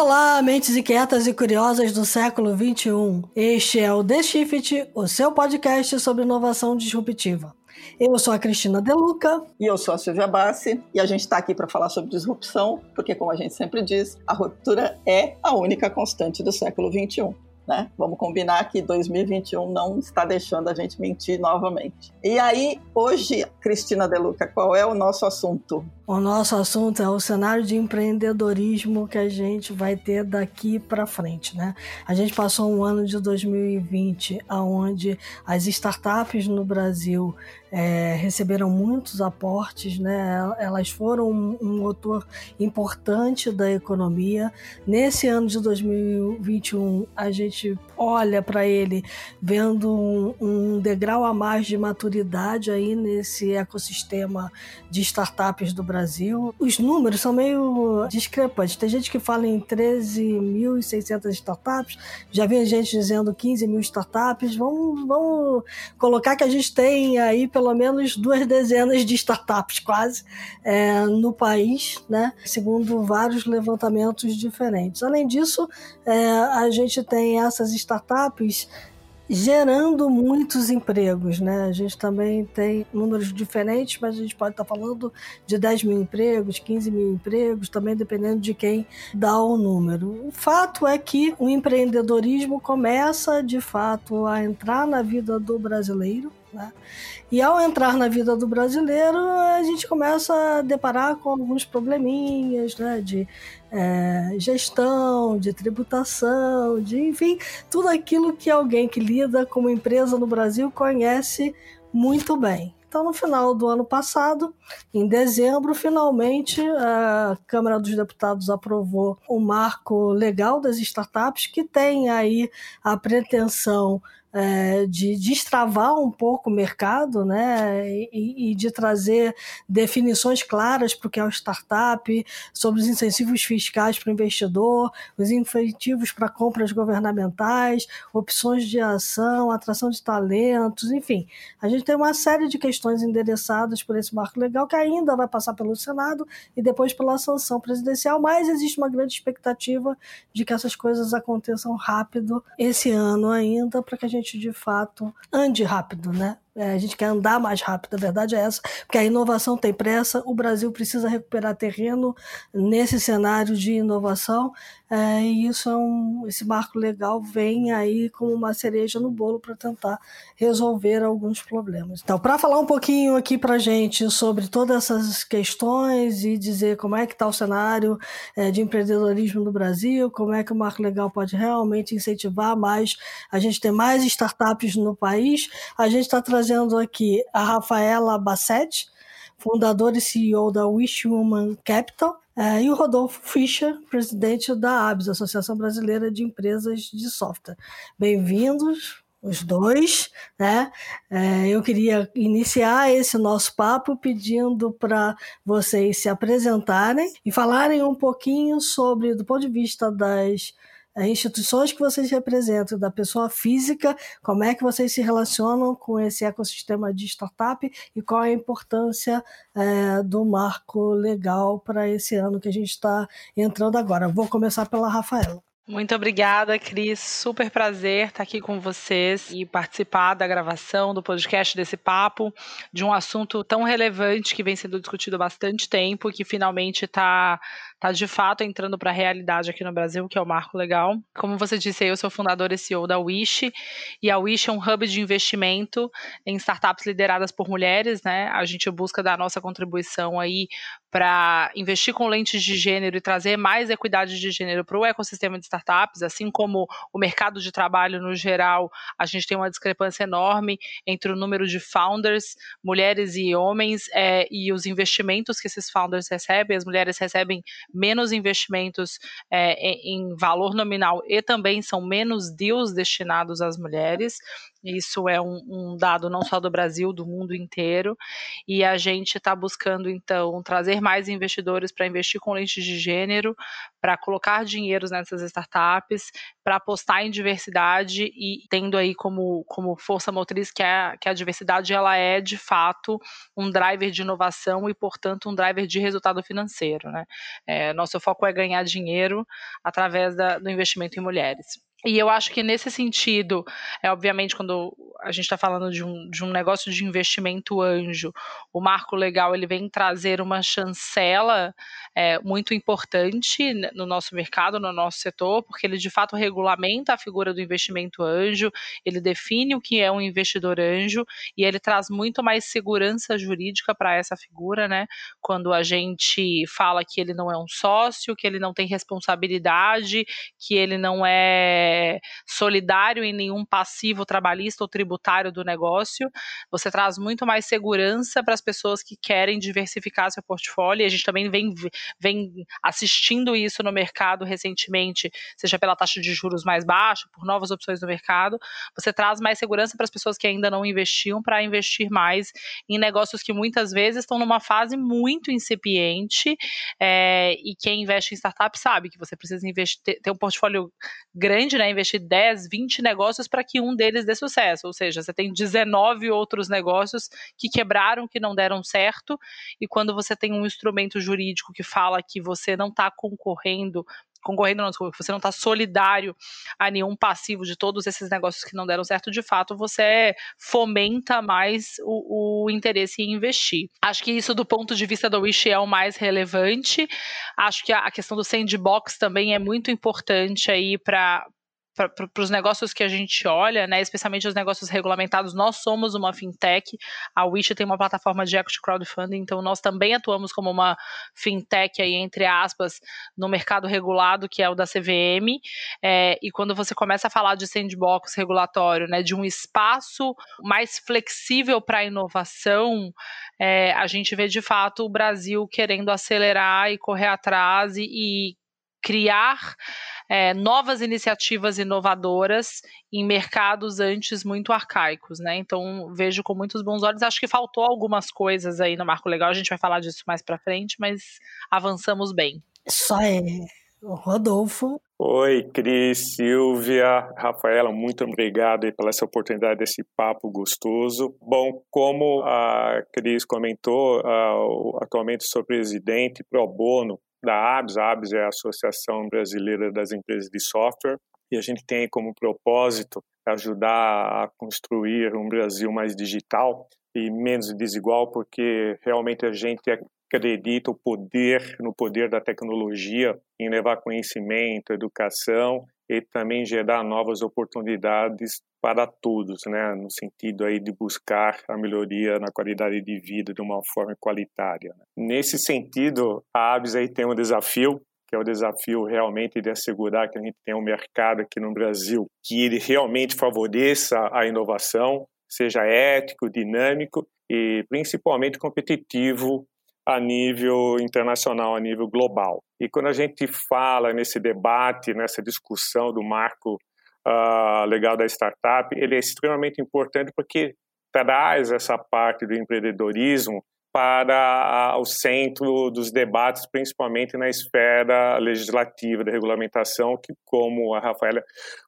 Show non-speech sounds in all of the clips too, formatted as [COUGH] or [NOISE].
Olá, mentes inquietas e curiosas do século 21. Este é o The Shift, o seu podcast sobre inovação disruptiva. Eu sou a Cristina Deluca. E eu sou a Silvia Bassi. E a gente está aqui para falar sobre disrupção, porque, como a gente sempre diz, a ruptura é a única constante do século 21. Né? Vamos combinar que 2021 não está deixando a gente mentir novamente. E aí, hoje, Cristina Deluca, qual é o nosso assunto? O nosso assunto é o cenário de empreendedorismo que a gente vai ter daqui para frente, né? A gente passou um ano de 2020 onde as startups no Brasil é, receberam muitos aportes, né? Elas foram um, um motor importante da economia. Nesse ano de 2021, a gente olha para ele vendo um, um degrau a mais de maturidade aí nesse ecossistema de startups do Brasil. Os números são meio discrepantes. Tem gente que fala em 13.600 startups, já vi gente dizendo 15 mil startups. Vamos, vamos colocar que a gente tem aí pelo menos duas dezenas de startups quase é, no país, né? segundo vários levantamentos diferentes. Além disso, é, a gente tem essas startups gerando muitos empregos, né? A gente também tem números diferentes, mas a gente pode estar falando de 10 mil empregos, 15 mil empregos, também dependendo de quem dá o número. O fato é que o empreendedorismo começa, de fato, a entrar na vida do brasileiro, né? E ao entrar na vida do brasileiro, a gente começa a deparar com alguns probleminhas né? de é, gestão, de tributação, de enfim, tudo aquilo que alguém que lida com uma empresa no Brasil conhece muito bem. Então, no final do ano passado, em dezembro, finalmente a Câmara dos Deputados aprovou o marco legal das startups, que tem aí a pretensão é, de destravar um pouco o mercado né, e, e de trazer definições claras para o que é o startup, sobre os incentivos fiscais para o investidor, os incentivos para compras governamentais, opções de ação, atração de talentos, enfim. A gente tem uma série de questões endereçadas por esse marco legal que ainda vai passar pelo Senado e depois pela sanção presidencial, mas existe uma grande expectativa de que essas coisas aconteçam rápido esse ano ainda, para que a gente gente de fato ande rápido, né? É, a gente quer andar mais rápido, a verdade é essa, porque a inovação tem pressa, o Brasil precisa recuperar terreno nesse cenário de inovação, é, e isso é um, esse marco legal vem aí como uma cereja no bolo para tentar resolver alguns problemas. Então, para falar um pouquinho aqui para gente sobre todas essas questões e dizer como é que está o cenário é, de empreendedorismo no Brasil, como é que o marco legal pode realmente incentivar mais a gente ter mais startups no país, a gente está trazendo trazendo aqui a Rafaela Bassetti, fundadora e CEO da Wish Human Capital, é, e o Rodolfo Fischer, presidente da ABS, Associação Brasileira de Empresas de Software. Bem-vindos, os dois, né? É, eu queria iniciar esse nosso papo pedindo para vocês se apresentarem e falarem um pouquinho sobre, do ponto de vista das instituições que vocês representam, da pessoa física, como é que vocês se relacionam com esse ecossistema de startup e qual a importância é, do marco legal para esse ano que a gente está entrando agora. Vou começar pela Rafaela. Muito obrigada, Cris. Super prazer estar aqui com vocês e participar da gravação do podcast desse papo, de um assunto tão relevante que vem sendo discutido há bastante tempo e que finalmente está tá de fato entrando para a realidade aqui no Brasil, que é o marco legal. Como você disse, eu sou fundadora e CEO da Wish, e a Wish é um hub de investimento em startups lideradas por mulheres, né? A gente busca dar a nossa contribuição aí para investir com lentes de gênero e trazer mais equidade de gênero para o ecossistema de startups, assim como o mercado de trabalho no geral, a gente tem uma discrepância enorme entre o número de founders, mulheres e homens, é, e os investimentos que esses founders recebem. As mulheres recebem menos investimentos é, em valor nominal e também são menos deals destinados às mulheres. Isso é um, um, dado não só do Brasil, do mundo inteiro. E a gente está buscando, então, trazer mais investidores para investir com lentes de gênero, para colocar dinheiros nessas startups, para apostar em diversidade e tendo aí como, como força motriz que, é, que a diversidade ela é, de fato, um driver de inovação e, portanto, um driver de resultado financeiro. Né? É, nosso foco é ganhar dinheiro através da, do investimento em mulheres. E eu acho que nesse sentido, é obviamente quando a gente está falando de um, de um negócio de investimento anjo, o marco legal ele vem trazer uma chancela é, muito importante no nosso mercado, no nosso setor, porque ele de fato regulamenta a figura do investimento anjo, ele define o que é um investidor anjo e ele traz muito mais segurança jurídica para essa figura, né? Quando a gente fala que ele não é um sócio, que ele não tem responsabilidade, que ele não é é, solidário em nenhum passivo trabalhista ou tributário do negócio. Você traz muito mais segurança para as pessoas que querem diversificar seu portfólio. E a gente também vem, vem assistindo isso no mercado recentemente, seja pela taxa de juros mais baixa, por novas opções no mercado. Você traz mais segurança para as pessoas que ainda não investiam para investir mais em negócios que muitas vezes estão numa fase muito incipiente. É, e quem investe em startup sabe que você precisa investir, ter um portfólio grande né, investir 10, 20 negócios para que um deles dê sucesso. Ou seja, você tem 19 outros negócios que quebraram, que não deram certo, e quando você tem um instrumento jurídico que fala que você não está concorrendo concorrendo não, desculpa, você não está solidário a nenhum passivo de todos esses negócios que não deram certo, de fato, você fomenta mais o, o, interesse em investir. Acho que isso, do ponto de vista do Wish, é o mais relevante. Acho que a, a questão do sandbox também é muito importante aí para para os negócios que a gente olha, né, especialmente os negócios regulamentados, nós somos uma fintech, a Wish tem uma plataforma de equity crowdfunding, então nós também atuamos como uma fintech aí, entre aspas, no mercado regulado, que é o da CVM, é, e quando você começa a falar de sandbox regulatório, né, de um espaço mais flexível para a inovação, é, a gente vê de fato o Brasil querendo acelerar e correr atrás e, e criar é, novas iniciativas inovadoras em mercados antes muito arcaicos, né? Então vejo com muitos bons olhos. Acho que faltou algumas coisas aí no Marco Legal. A gente vai falar disso mais para frente, mas avançamos bem. Só é. Rodolfo. Oi, Cris, Silvia, Rafaela, muito obrigado pela essa oportunidade desse papo gostoso. Bom, como a Cris comentou, atualmente sou presidente pro bono da ABS. A ABS é a Associação Brasileira das Empresas de Software e a gente tem como propósito ajudar a construir um Brasil mais digital e menos desigual, porque realmente a gente acredita o poder no poder da tecnologia em levar conhecimento, educação e também gerar novas oportunidades para todos, né, no sentido aí de buscar a melhoria na qualidade de vida de uma forma qualitária. Né. Nesse sentido, a ABS aí tem um desafio, que é o desafio realmente de assegurar que a gente tem um mercado aqui no Brasil que ele realmente favoreça a inovação, seja ético, dinâmico e principalmente competitivo a nível internacional, a nível global. E quando a gente fala nesse debate, nessa discussão do marco uh, legal da startup, ele é extremamente importante porque traz essa parte do empreendedorismo para o centro dos debates, principalmente na esfera legislativa, da regulamentação, que, como a Rafaela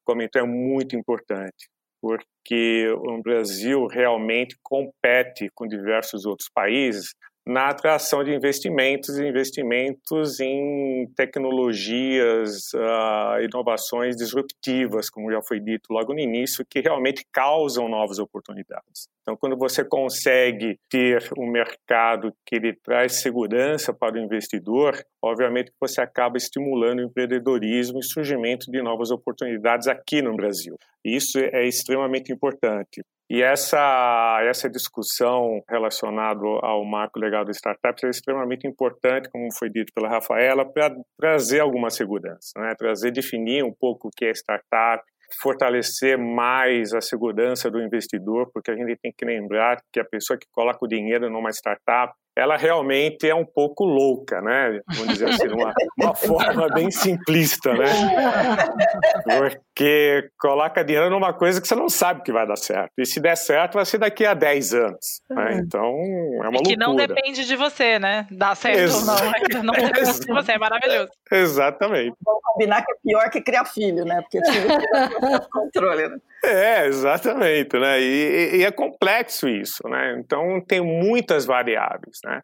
comentou, é muito importante, porque o Brasil realmente compete com diversos outros países na atração de investimentos, investimentos em tecnologias, uh, inovações disruptivas, como já foi dito logo no início, que realmente causam novas oportunidades. Então, quando você consegue ter um mercado que ele traz segurança para o investidor, obviamente você acaba estimulando o empreendedorismo e surgimento de novas oportunidades aqui no Brasil. Isso é extremamente importante. E essa, essa discussão relacionada ao marco legal das startups é extremamente importante, como foi dito pela Rafaela, para trazer alguma segurança, né? trazer, definir um pouco o que é startup, fortalecer mais a segurança do investidor, porque a gente tem que lembrar que a pessoa que coloca o dinheiro numa startup, ela realmente é um pouco louca, né? Vamos dizer assim, uma, uma forma bem simplista, né? Porque coloca dinheiro numa coisa que você não sabe que vai dar certo. E se der certo, vai ser daqui a 10 anos. Né? Então, é uma e que loucura. não depende de você, né? Dar certo Ex ou não. Não depende de você, é maravilhoso. Exatamente. Vamos combinar que é pior que criar filho, né? Porque filho é controle, né? É, exatamente, né? E, e, é complexo isso, né? Então tem muitas variáveis, né?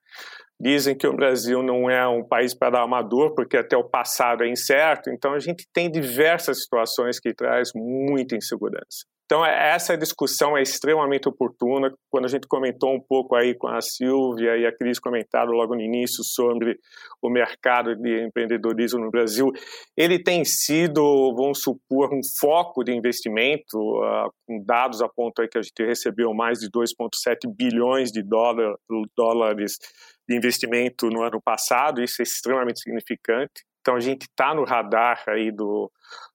Dizem que o Brasil não é um país para amador, porque até o passado é incerto, então a gente tem diversas situações que traz muita insegurança. Então, é, essa discussão é extremamente oportuna. Quando a gente comentou um pouco aí com a Silvia e a Cris comentaram logo no início sobre o mercado de empreendedorismo no Brasil, ele tem sido, vamos supor, um foco de investimento, uh, com dados apontam aí que a gente recebeu mais de 2,7 bilhões de dólar, dólares de investimento no ano passado, isso é extremamente significante. Então a gente está no radar aí do,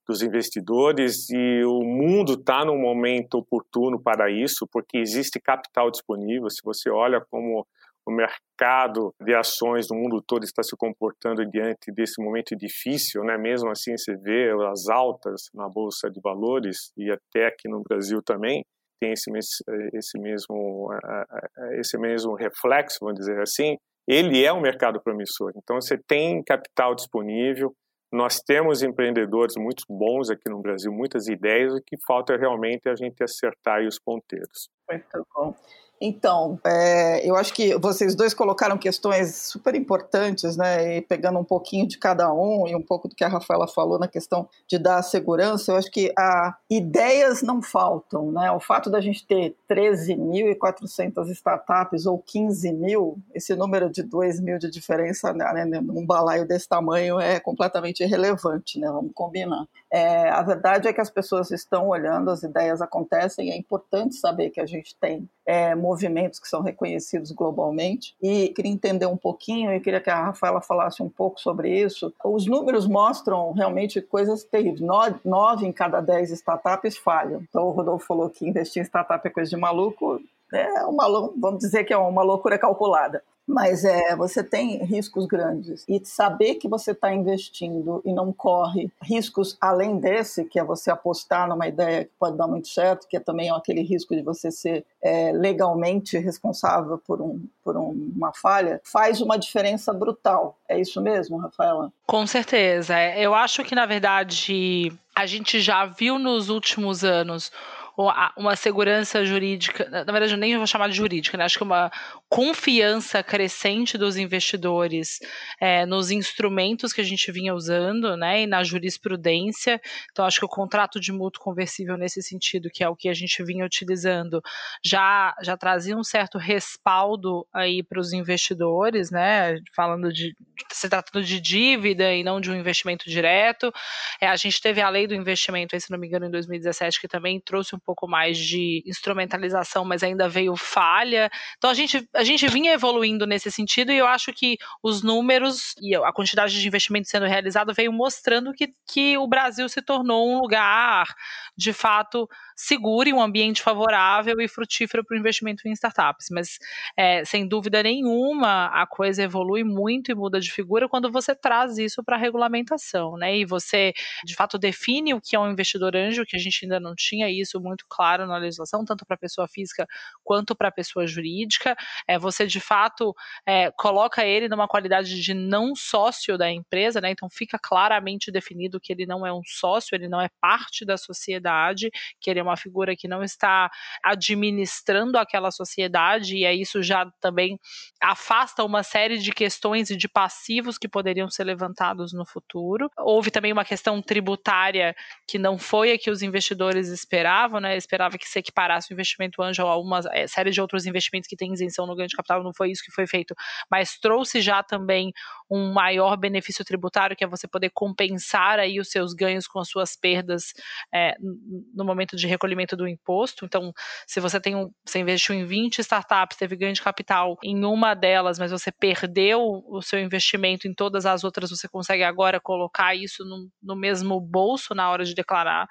dos investidores e o mundo está num momento oportuno para isso, porque existe capital disponível. Se você olha como o mercado de ações no mundo todo está se comportando diante desse momento difícil, né? Mesmo assim, você vê as altas na bolsa de valores e até aqui no Brasil também tem esse, esse mesmo esse mesmo reflexo, vamos dizer assim ele é um mercado promissor. Então, você tem capital disponível, nós temos empreendedores muito bons aqui no Brasil, muitas ideias, o que falta realmente é a gente acertar os ponteiros. Muito bom. Então, é, eu acho que vocês dois colocaram questões super importantes, né? E pegando um pouquinho de cada um e um pouco do que a Rafaela falou na questão de dar segurança, eu acho que a, ideias não faltam, né? O fato da gente ter 13.400 startups ou 15 mil, esse número de 2 mil de diferença né, num balaio desse tamanho é completamente irrelevante, né? Vamos combinar. É, a verdade é que as pessoas estão olhando, as ideias acontecem, é importante saber que a gente tem é, movimentos que são reconhecidos globalmente. E queria entender um pouquinho, e queria que a Rafaela falasse um pouco sobre isso. Os números mostram realmente coisas terríveis. Nove, nove em cada dez startups falham. Então o Rodolfo falou que investir em startup é coisa de maluco. É uma, vamos dizer que é uma loucura calculada mas é, você tem riscos grandes. E saber que você está investindo e não corre riscos além desse, que é você apostar numa ideia que pode dar muito certo, que é também aquele risco de você ser é, legalmente responsável por, um, por um, uma falha, faz uma diferença brutal. É isso mesmo, Rafaela? Com certeza. Eu acho que, na verdade, a gente já viu nos últimos anos uma segurança jurídica, na verdade eu nem vou chamar de jurídica, né? acho que uma confiança crescente dos investidores é, nos instrumentos que a gente vinha usando, né, e na jurisprudência. Então acho que o contrato de mútuo conversível nesse sentido, que é o que a gente vinha utilizando, já já trazia um certo respaldo aí para os investidores, né, falando de se tratando de dívida e não de um investimento direto. É, a gente teve a lei do investimento, se não me engano, em 2017, que também trouxe um pouco mais de instrumentalização, mas ainda veio falha. Então a gente, a gente vinha evoluindo nesse sentido e eu acho que os números e a quantidade de investimento sendo realizado veio mostrando que, que o Brasil se tornou um lugar de fato seguro e um ambiente favorável e frutífero para o investimento em startups. Mas, é, sem dúvida nenhuma, a coisa evolui muito e muda de figura quando você traz isso para a regulamentação, né? E você, de fato, define o que é um investidor anjo, que a gente ainda não tinha isso muito claro na legislação, tanto para a pessoa física quanto para a pessoa jurídica. É, você, de fato, é, coloca ele numa qualidade de não sócio da empresa, né? Então fica claramente definido que ele não é um sócio, ele não é parte da sociedade, que ele é uma uma figura que não está administrando aquela sociedade, e aí isso já também afasta uma série de questões e de passivos que poderiam ser levantados no futuro. Houve também uma questão tributária que não foi a que os investidores esperavam, né? Esperava que se equiparasse o investimento anjo a uma é, série de outros investimentos que têm isenção no ganho de capital, não foi isso que foi feito, mas trouxe já também um maior benefício tributário, que é você poder compensar aí os seus ganhos com as suas perdas é, no momento de recolhimento do imposto. Então, se você tem um, você investiu em 20 startups, teve ganho de capital em uma delas, mas você perdeu o seu investimento em todas as outras, você consegue agora colocar isso no, no mesmo bolso na hora de declarar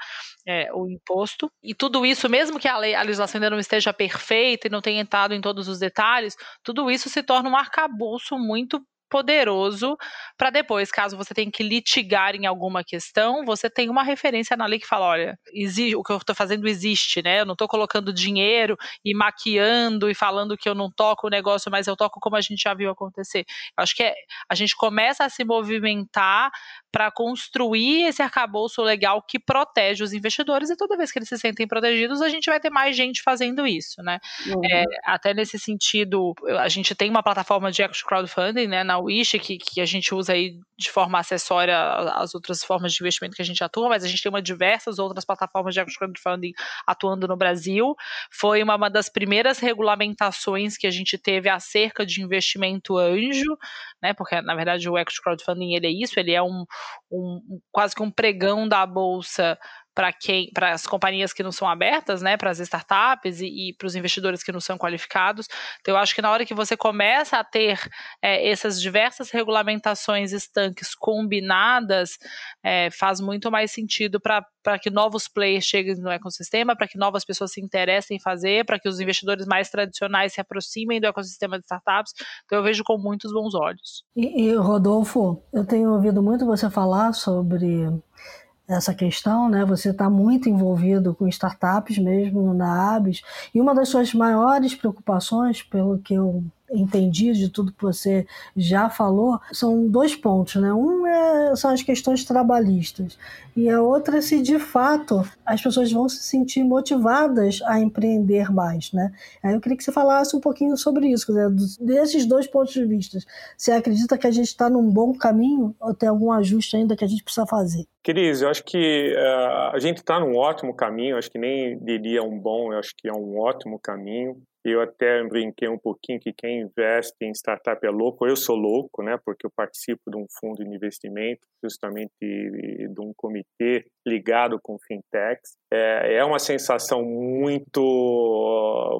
é, o imposto. E tudo isso, mesmo que a, lei, a legislação ainda não esteja perfeita e não tenha entrado em todos os detalhes, tudo isso se torna um arcabouço muito poderoso para depois, caso você tenha que litigar em alguma questão, você tem uma referência na lei que fala, olha, existe, o que eu estou fazendo existe, né? Eu não estou colocando dinheiro e maquiando e falando que eu não toco o negócio, mas eu toco como a gente já viu acontecer. Eu acho que é, a gente começa a se movimentar para construir esse arcabouço legal que protege os investidores e toda vez que eles se sentem protegidos, a gente vai ter mais gente fazendo isso, né? Uhum. É, até nesse sentido, a gente tem uma plataforma de crowdfunding, né, na Wish, que, que a gente usa aí de forma acessória às outras formas de investimento que a gente atua, mas a gente tem uma diversas outras plataformas de crowdfunding atuando no Brasil. Foi uma, uma das primeiras regulamentações que a gente teve acerca de investimento anjo, né? Porque na verdade o equity crowdfunding ele é isso, ele é um, um quase que um pregão da bolsa para quem, para as companhias que não são abertas, né, para as startups e, e para os investidores que não são qualificados. Então, eu acho que na hora que você começa a ter é, essas diversas regulamentações estanques combinadas, é, faz muito mais sentido para que novos players cheguem no ecossistema, para que novas pessoas se interessem em fazer, para que os investidores mais tradicionais se aproximem do ecossistema de startups. Então, eu vejo com muitos bons olhos. E, e Rodolfo, eu tenho ouvido muito você falar sobre essa questão, né? Você está muito envolvido com startups mesmo na Abis e uma das suas maiores preocupações, pelo que eu entendi de tudo que você já falou, são dois pontos, né? Um é, são as questões trabalhistas e a outra é se de fato as pessoas vão se sentir motivadas a empreender mais, né? Aí eu queria que você falasse um pouquinho sobre isso, né? desses dois pontos de vista. Você acredita que a gente está num bom caminho ou tem algum ajuste ainda que a gente precisa fazer? Cris, eu acho que uh, a gente está num ótimo caminho, acho que nem diria um bom, eu acho que é um ótimo caminho. Eu até brinquei um pouquinho que quem investe em startup é louco. Eu sou louco, né? Porque eu participo de um fundo de investimento, justamente de um comitê ligado com fintechs. É, é uma sensação muito,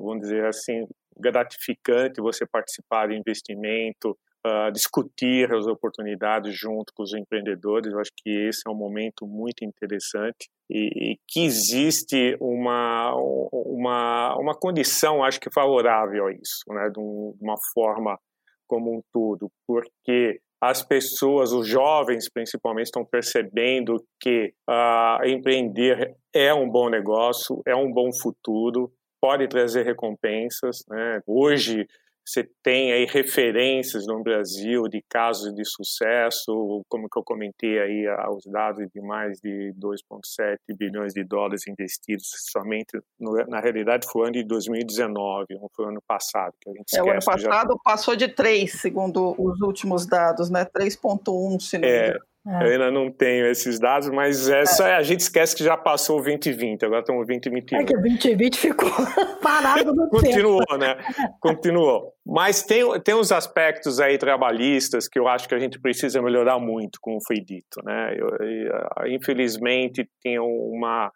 vamos dizer assim, gratificante você participar de investimento, uh, discutir as oportunidades junto com os empreendedores. Eu acho que esse é um momento muito interessante e, e que existe uma, uma, uma condição, acho que favorável a isso, né, de, um, uma forma como um todo, porque as pessoas, os jovens principalmente, estão percebendo que uh, empreender é um bom negócio, é um bom futuro, pode trazer recompensas. Né? Hoje, você tem aí referências no Brasil de casos de sucesso, como que eu comentei aí os dados de mais de 2,7 bilhões de dólares investidos somente, no, na realidade foi o ano de 2019, não foi o ano passado, que a gente esquece. É, o ano passado já... passou de 3, segundo os últimos dados, né? 3,1 se não é, é. Eu ainda não tenho esses dados, mas essa é. a gente esquece que já passou o 2020, agora estamos no 2021. É que o 2020 ficou [LAUGHS] parado no Continuou, tempo. né? Continuou. Mas tem, tem uns aspectos aí trabalhistas que eu acho que a gente precisa melhorar muito, como foi dito, né? Eu, eu, infelizmente, tem uma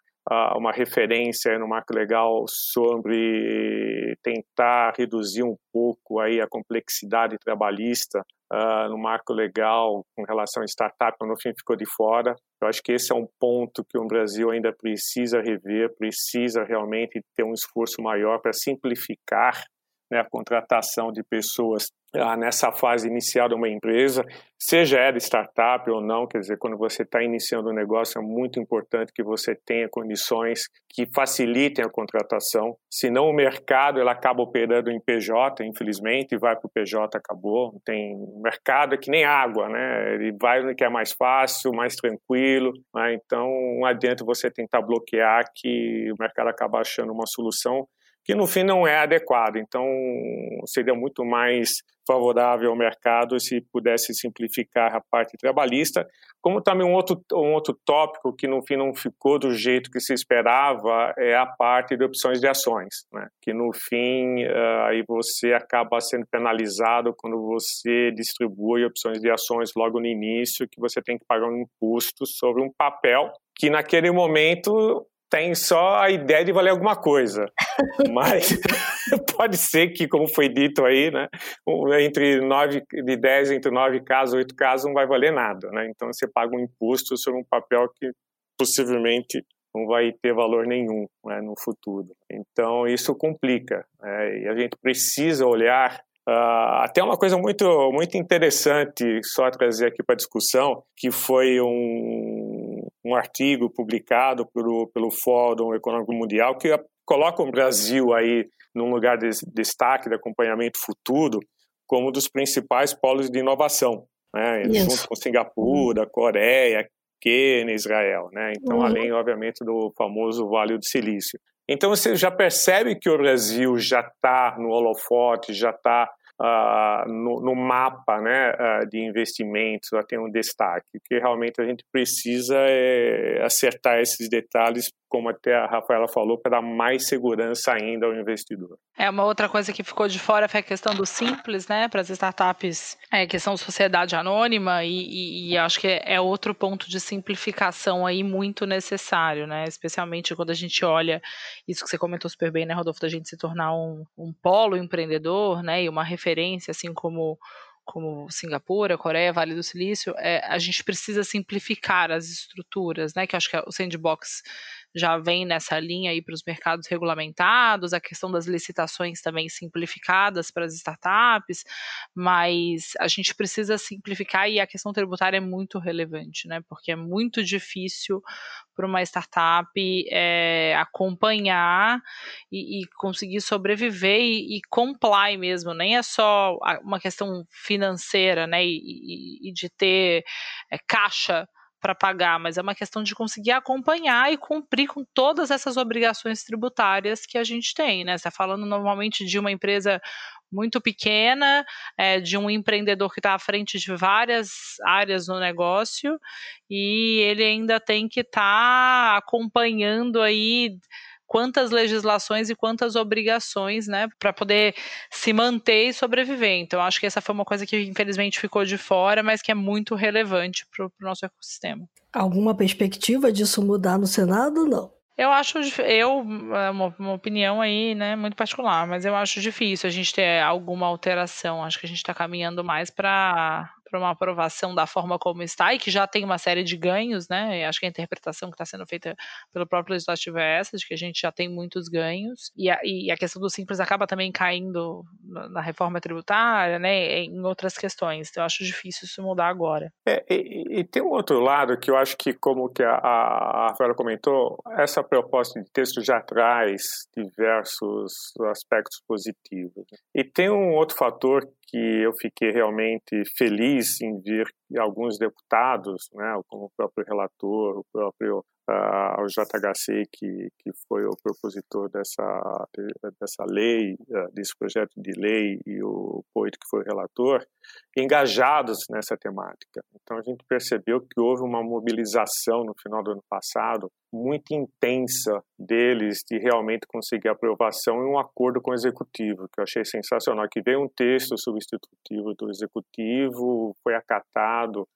uma referência no marco legal sobre tentar reduzir um pouco aí a complexidade trabalhista uh, no marco legal com relação a startup, no fim ficou de fora. Eu acho que esse é um ponto que o Brasil ainda precisa rever, precisa realmente ter um esforço maior para simplificar né, a contratação de pessoas nessa fase inicial de uma empresa, seja ela startup ou não, quer dizer, quando você está iniciando um negócio, é muito importante que você tenha condições que facilitem a contratação, senão o mercado ela acaba operando em PJ, infelizmente, e vai para o PJ, acabou, tem mercado é que nem água, né, ele vai no que é mais fácil, mais tranquilo, né? então não adianta você tentar bloquear que o mercado acaba achando uma solução que no fim não é adequado. Então, seria muito mais favorável ao mercado se pudesse simplificar a parte trabalhista, como também um outro, um outro tópico que no fim não ficou do jeito que se esperava é a parte de opções de ações, né? que no fim uh, aí você acaba sendo penalizado quando você distribui opções de ações logo no início, que você tem que pagar um imposto sobre um papel que naquele momento tem só a ideia de valer alguma coisa. [LAUGHS] Mas pode ser que, como foi dito aí, né, entre nove, de 10, entre nove casos, oito casos, não vai valer nada. Né? Então você paga um imposto sobre um papel que possivelmente não vai ter valor nenhum né, no futuro. Então isso complica. Né? E a gente precisa olhar Uh, até uma coisa muito, muito interessante, só trazer aqui para discussão, que foi um, um artigo publicado pelo, pelo Fórum Econômico Mundial, que coloca o Brasil aí num lugar de destaque de acompanhamento futuro como um dos principais polos de inovação, né? junto com Singapura, Coreia, Quênia, Israel. Né? Então, uhum. além, obviamente, do famoso Vale do Silício. Então você já percebe que o Brasil já está no holofote, já está uh, no, no, mapa né, uh, de investimentos, já tem um destaque. O que realmente a gente precisa é acertar esses detalhes como até a Rafaela falou, para dar mais segurança ainda ao investidor. É, uma outra coisa que ficou de fora foi a questão do simples, né, para as startups é, que são sociedade anônima, e, e, e acho que é, outro ponto de simplificação aí muito necessário, né, especialmente quando a gente olha isso que você comentou super bem, né, Rodolfo, da gente se tornar um, um polo empreendedor, né, e uma referência, assim como como Singapura, Coreia, Vale do Silício, é, a gente precisa simplificar as estruturas, né? Que acho que o sandbox já vem nessa linha aí para os mercados regulamentados, a questão das licitações também simplificadas para as startups, mas a gente precisa simplificar e a questão tributária é muito relevante, né? Porque é muito difícil para uma startup é, acompanhar e, e, conseguir sobreviver e, e comply mesmo, nem é só uma questão financeira, né? E, e de ter é, caixa para pagar, mas é uma questão de conseguir acompanhar e cumprir com todas essas obrigações tributárias que a gente tem, né? Você está falando normalmente de uma empresa muito pequena, é, de um empreendedor que está à frente de várias áreas no negócio e ele ainda tem que estar tá acompanhando aí quantas legislações e quantas obrigações, né, para poder se manter e sobreviver. Então, acho que essa foi uma coisa que infelizmente ficou de fora, mas que é muito relevante para o nosso ecossistema. Alguma perspectiva disso mudar no Senado? Não. Eu acho, eu, é uma, uma, opinião aí, né, muito particular, mas eu acho difícil a gente ter alguma alteração. Acho que a gente está caminhando mais para para uma aprovação da forma como está e que já tem uma série de ganhos, né? acho que a interpretação que está sendo feita pelo próprio legislativo é essa, de que a gente já tem muitos ganhos e a, e a questão do simples acaba também caindo na reforma tributária, né? Em outras questões. Então, eu acho difícil isso mudar agora. É, e, e, tem um outro lado que eu acho que, como que a, a Rafaela comentou, essa proposta de texto já traz diversos aspectos positivos. E tem um outro fator que eu fiquei realmente feliz em ver alguns deputados, né, como o próprio relator, o próprio uh, o JHC, que, que foi o propositor dessa, dessa lei, uh, desse projeto de lei, e o Poito, que foi o relator, engajados nessa temática. Então, a gente percebeu que houve uma mobilização no final do ano passado muito intensa deles de realmente conseguir aprovação em um acordo com o executivo, que eu achei sensacional, que veio um texto substitutivo do executivo, foi acatado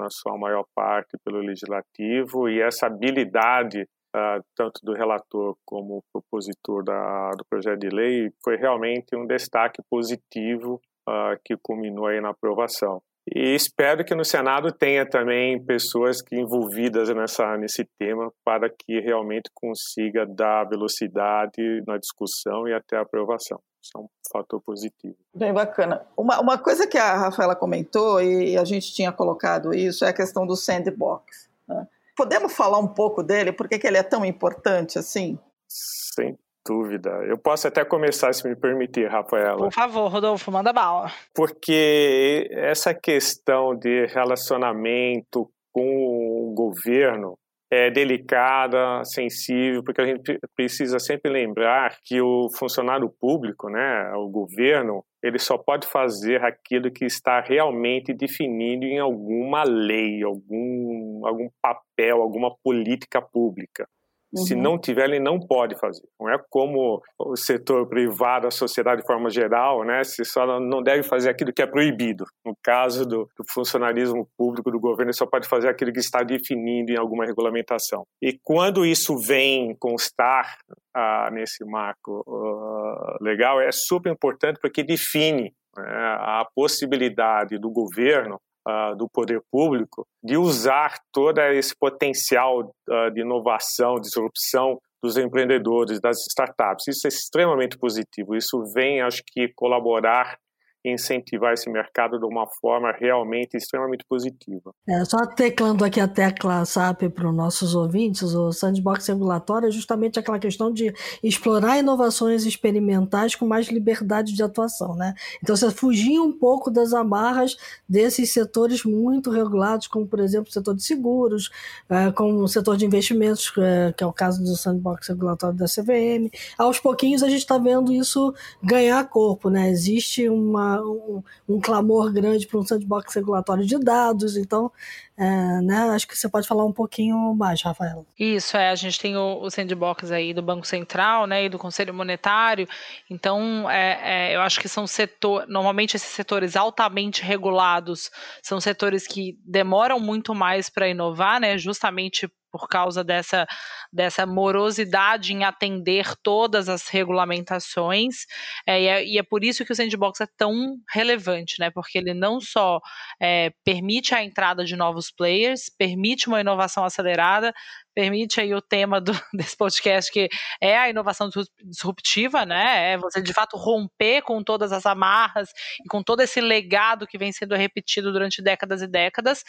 na sua maior parte pelo legislativo e essa habilidade uh, tanto do relator como propositor da, do projeto de lei foi realmente um destaque positivo uh, que culminou aí na aprovação. E espero que no Senado tenha também pessoas que envolvidas nessa, nesse tema para que realmente consiga dar velocidade na discussão e até a aprovação. Isso é um fator positivo. Bem bacana. Uma, uma coisa que a Rafaela comentou, e a gente tinha colocado isso, é a questão do sandbox. Né? Podemos falar um pouco dele? Por que ele é tão importante assim? Sem dúvida. Eu posso até começar, se me permitir, Rafaela. Por favor, Rodolfo, manda bala. Porque essa questão de relacionamento com o governo é delicada, sensível, porque a gente precisa sempre lembrar que o funcionário público, né, o governo, ele só pode fazer aquilo que está realmente definido em alguma lei, algum, algum papel, alguma política pública. Uhum. Se não tiver, ele não pode fazer. Não é como o setor privado, a sociedade de forma geral, né? Se só não deve fazer aquilo que é proibido. No caso do, do funcionarismo público do governo, ele só pode fazer aquilo que está definido em alguma regulamentação. E quando isso vem constar ah, nesse marco uh, legal, é super importante porque define né, a possibilidade do governo uh, do poder público de usar todo esse potencial uh, de inovação, disrupção dos empreendedores, das startups. Isso é extremamente positivo. Isso vem, acho que, colaborar incentivar esse mercado de uma forma realmente extremamente positiva. É, só teclando aqui a tecla SAP para os nossos ouvintes, o sandbox regulatório é justamente aquela questão de explorar inovações experimentais com mais liberdade de atuação, né? Então você fugir um pouco das amarras desses setores muito regulados, como por exemplo o setor de seguros, é, como o setor de investimentos, é, que é o caso do sandbox regulatório da CVM. Aos pouquinhos a gente está vendo isso ganhar corpo, né? Existe uma um, um clamor grande para um sandbox regulatório de dados, então é, né, acho que você pode falar um pouquinho mais, Rafaela. Isso, é, a gente tem o, o sandbox aí do Banco Central né, e do Conselho Monetário, então é, é, eu acho que são setores, normalmente esses setores altamente regulados são setores que demoram muito mais para inovar, né, justamente por causa dessa, dessa morosidade em atender todas as regulamentações. É, e, é, e, é, por isso que o sandbox é tão relevante, né? Porque ele não só é, permite a entrada de novos players, permite uma inovação acelerada, permite aí o tema do, [LAUGHS] desse podcast, que é a inovação disruptiva, né? É você de fato romper com todas as amarras e com todo esse legado que vem sendo repetido durante décadas e décadas,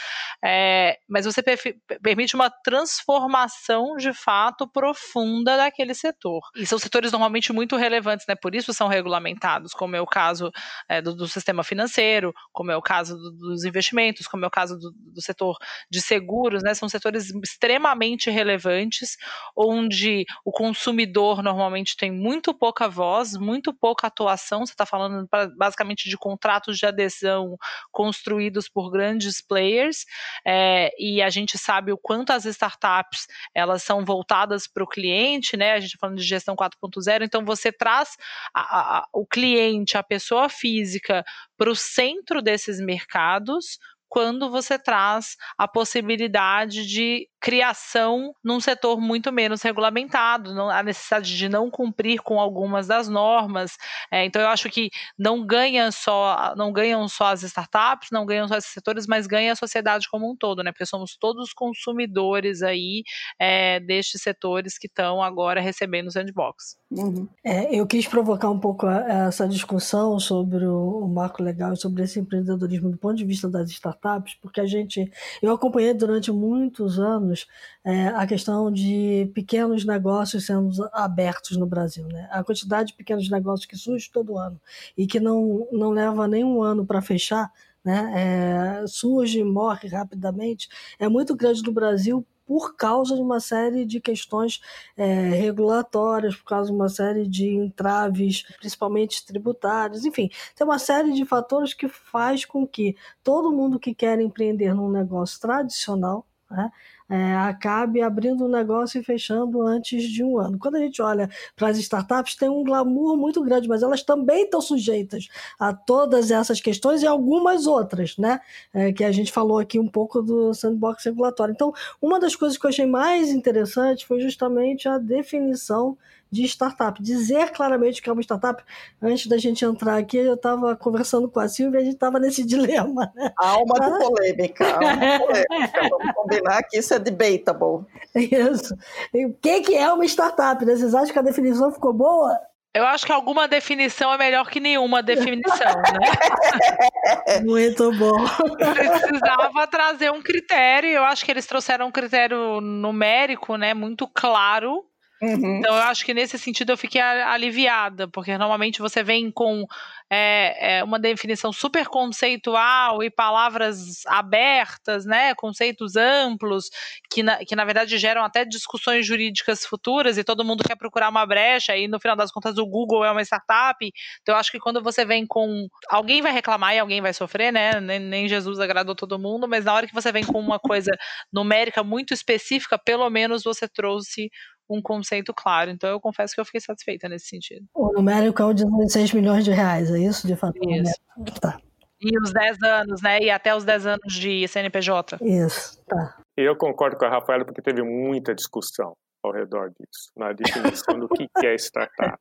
é, mas você permite uma transformação de fato profunda daquele setor. E são setores normalmente muito relevantes, né? Por isso são regulamentados, como é o caso é, do, do, sistema financeiro, como é o caso do, dos investimentos, como é o caso do, do setor de seguros, né? São setores extremamente relevantes, onde o consumidor normalmente tem muito pouca voz, muito pouca atuação. Você está falando basicamente de contratos de adesão construídos por grandes players, é, e a gente sabe o quanto as startups elas são voltadas para o cliente, né? A gente está falando de gestão 4.0, então você traz a, a, o cliente, a pessoa física, para o centro desses mercados quando você traz a possibilidade de criação num setor muito menos regulamentado, não, a necessidade de não cumprir com algumas das normas. É, então eu acho que não ganha só, não ganham só as startups, não ganham só esses setores, mas ganha a sociedade como um todo, né? Porque somos todos consumidores aí é, destes setores que estão agora recebendo o sandbox. Uhum. É, eu quis provocar um pouco essa discussão sobre o, marco legal e sobre esse empreendedorismo do ponto de vista das startups, porque a gente, eu acompanhei durante muitos anos é, a questão de pequenos negócios sendo abertos no Brasil, né? A quantidade de pequenos negócios que surge todo ano e que não, não leva nem um ano para fechar, né? É, surge, morre rapidamente, é muito grande no Brasil por causa de uma série de questões é, regulatórias, por causa de uma série de entraves, principalmente tributários, enfim, tem uma série de fatores que faz com que todo mundo que quer empreender num negócio tradicional né, é, acabe abrindo um negócio e fechando antes de um ano. Quando a gente olha para as startups, tem um glamour muito grande, mas elas também estão sujeitas a todas essas questões e algumas outras, né? É, que a gente falou aqui um pouco do sandbox regulatório. Então, uma das coisas que eu achei mais interessante foi justamente a definição de startup. Dizer claramente que é uma startup. Antes da gente entrar aqui, eu estava conversando com a Silvia e a gente estava nesse [LAUGHS] dilema. Né? Alma ah. de polêmica, alma de [LAUGHS] polêmica. Vamos combinar que isso é debatable. Isso. E o que, que é uma startup? Né? Vocês acham que a definição ficou boa? Eu acho que alguma definição é melhor que nenhuma definição, né? [LAUGHS] Muito bom. Precisava trazer um critério, eu acho que eles trouxeram um critério numérico, né, muito claro, Uhum. Então eu acho que nesse sentido eu fiquei aliviada, porque normalmente você vem com é, é uma definição super conceitual e palavras abertas, né, conceitos amplos, que na, que na verdade geram até discussões jurídicas futuras e todo mundo quer procurar uma brecha e no final das contas o Google é uma startup. Então eu acho que quando você vem com. Alguém vai reclamar e alguém vai sofrer, né? Nem, nem Jesus agradou todo mundo, mas na hora que você vem com uma coisa numérica muito específica, pelo menos você trouxe um conceito claro. Então eu confesso que eu fiquei satisfeita nesse sentido. O numérico é o de 16 milhões de reais, é isso de fato? Isso. Tá. E os 10 anos, né? E até os 10 anos de CNPJ. Isso, tá. Eu concordo com a Rafaela porque teve muita discussão ao redor disso, na definição do que é startup.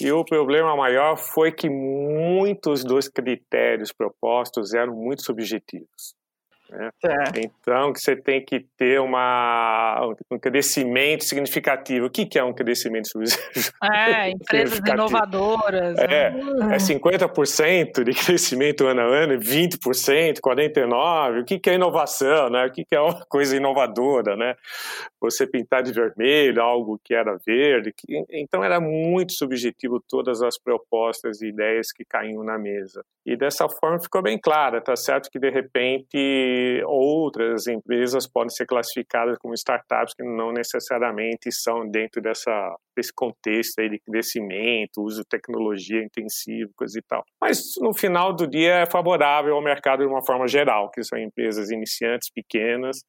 E o problema maior foi que muitos dos critérios propostos eram muito subjetivos. Né? É. Então, que você tem que ter uma, um crescimento significativo. O que, que é um crescimento significativo? [LAUGHS] É, empresas inovadoras. É, né? é 50% de crescimento ano a ano, 20%, 49%. O que, que é inovação? Né? O que, que é uma coisa inovadora? Né? Você pintar de vermelho algo que era verde. Que, então, era muito subjetivo todas as propostas e ideias que caíam na mesa. E dessa forma ficou bem clara, tá certo que de repente outras empresas podem ser classificadas como startups que não necessariamente são dentro dessa, desse contexto aí de crescimento, uso de tecnologia intensiva, coisa e tal. Mas no final do dia é favorável ao mercado de uma forma geral, que são empresas iniciantes, pequenas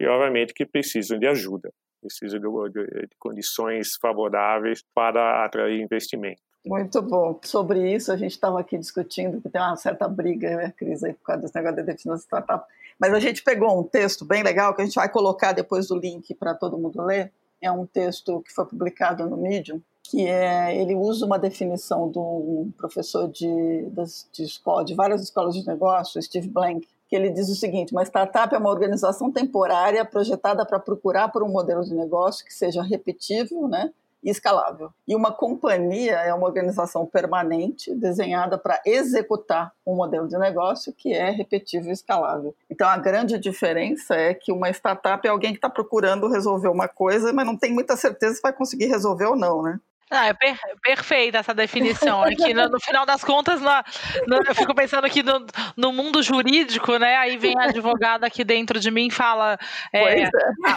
e obviamente que precisam de ajuda, precisam de, de, de condições favoráveis para atrair investimento. Muito bom. Sobre isso, a gente estava aqui discutindo que tem uma certa briga, né, Cris, aí, por causa desse negócio da definição startup. Mas a gente pegou um texto bem legal que a gente vai colocar depois o link para todo mundo ler. É um texto que foi publicado no Medium, que é ele usa uma definição de um professor de, de, escola, de várias escolas de negócio, Steve Blank, que ele diz o seguinte: uma startup é uma organização temporária projetada para procurar por um modelo de negócio que seja repetível, né, e escalável. E uma companhia é uma organização permanente desenhada para executar um modelo de negócio que é repetível e escalável. Então, a grande diferença é que uma startup é alguém que está procurando resolver uma coisa, mas não tem muita certeza se vai conseguir resolver ou não, né? Ah, é per perfeita essa definição. Aqui no, no final das contas, na, no, eu fico pensando aqui no, no, mundo jurídico, né? Aí vem a advogada aqui dentro de mim e fala é, é.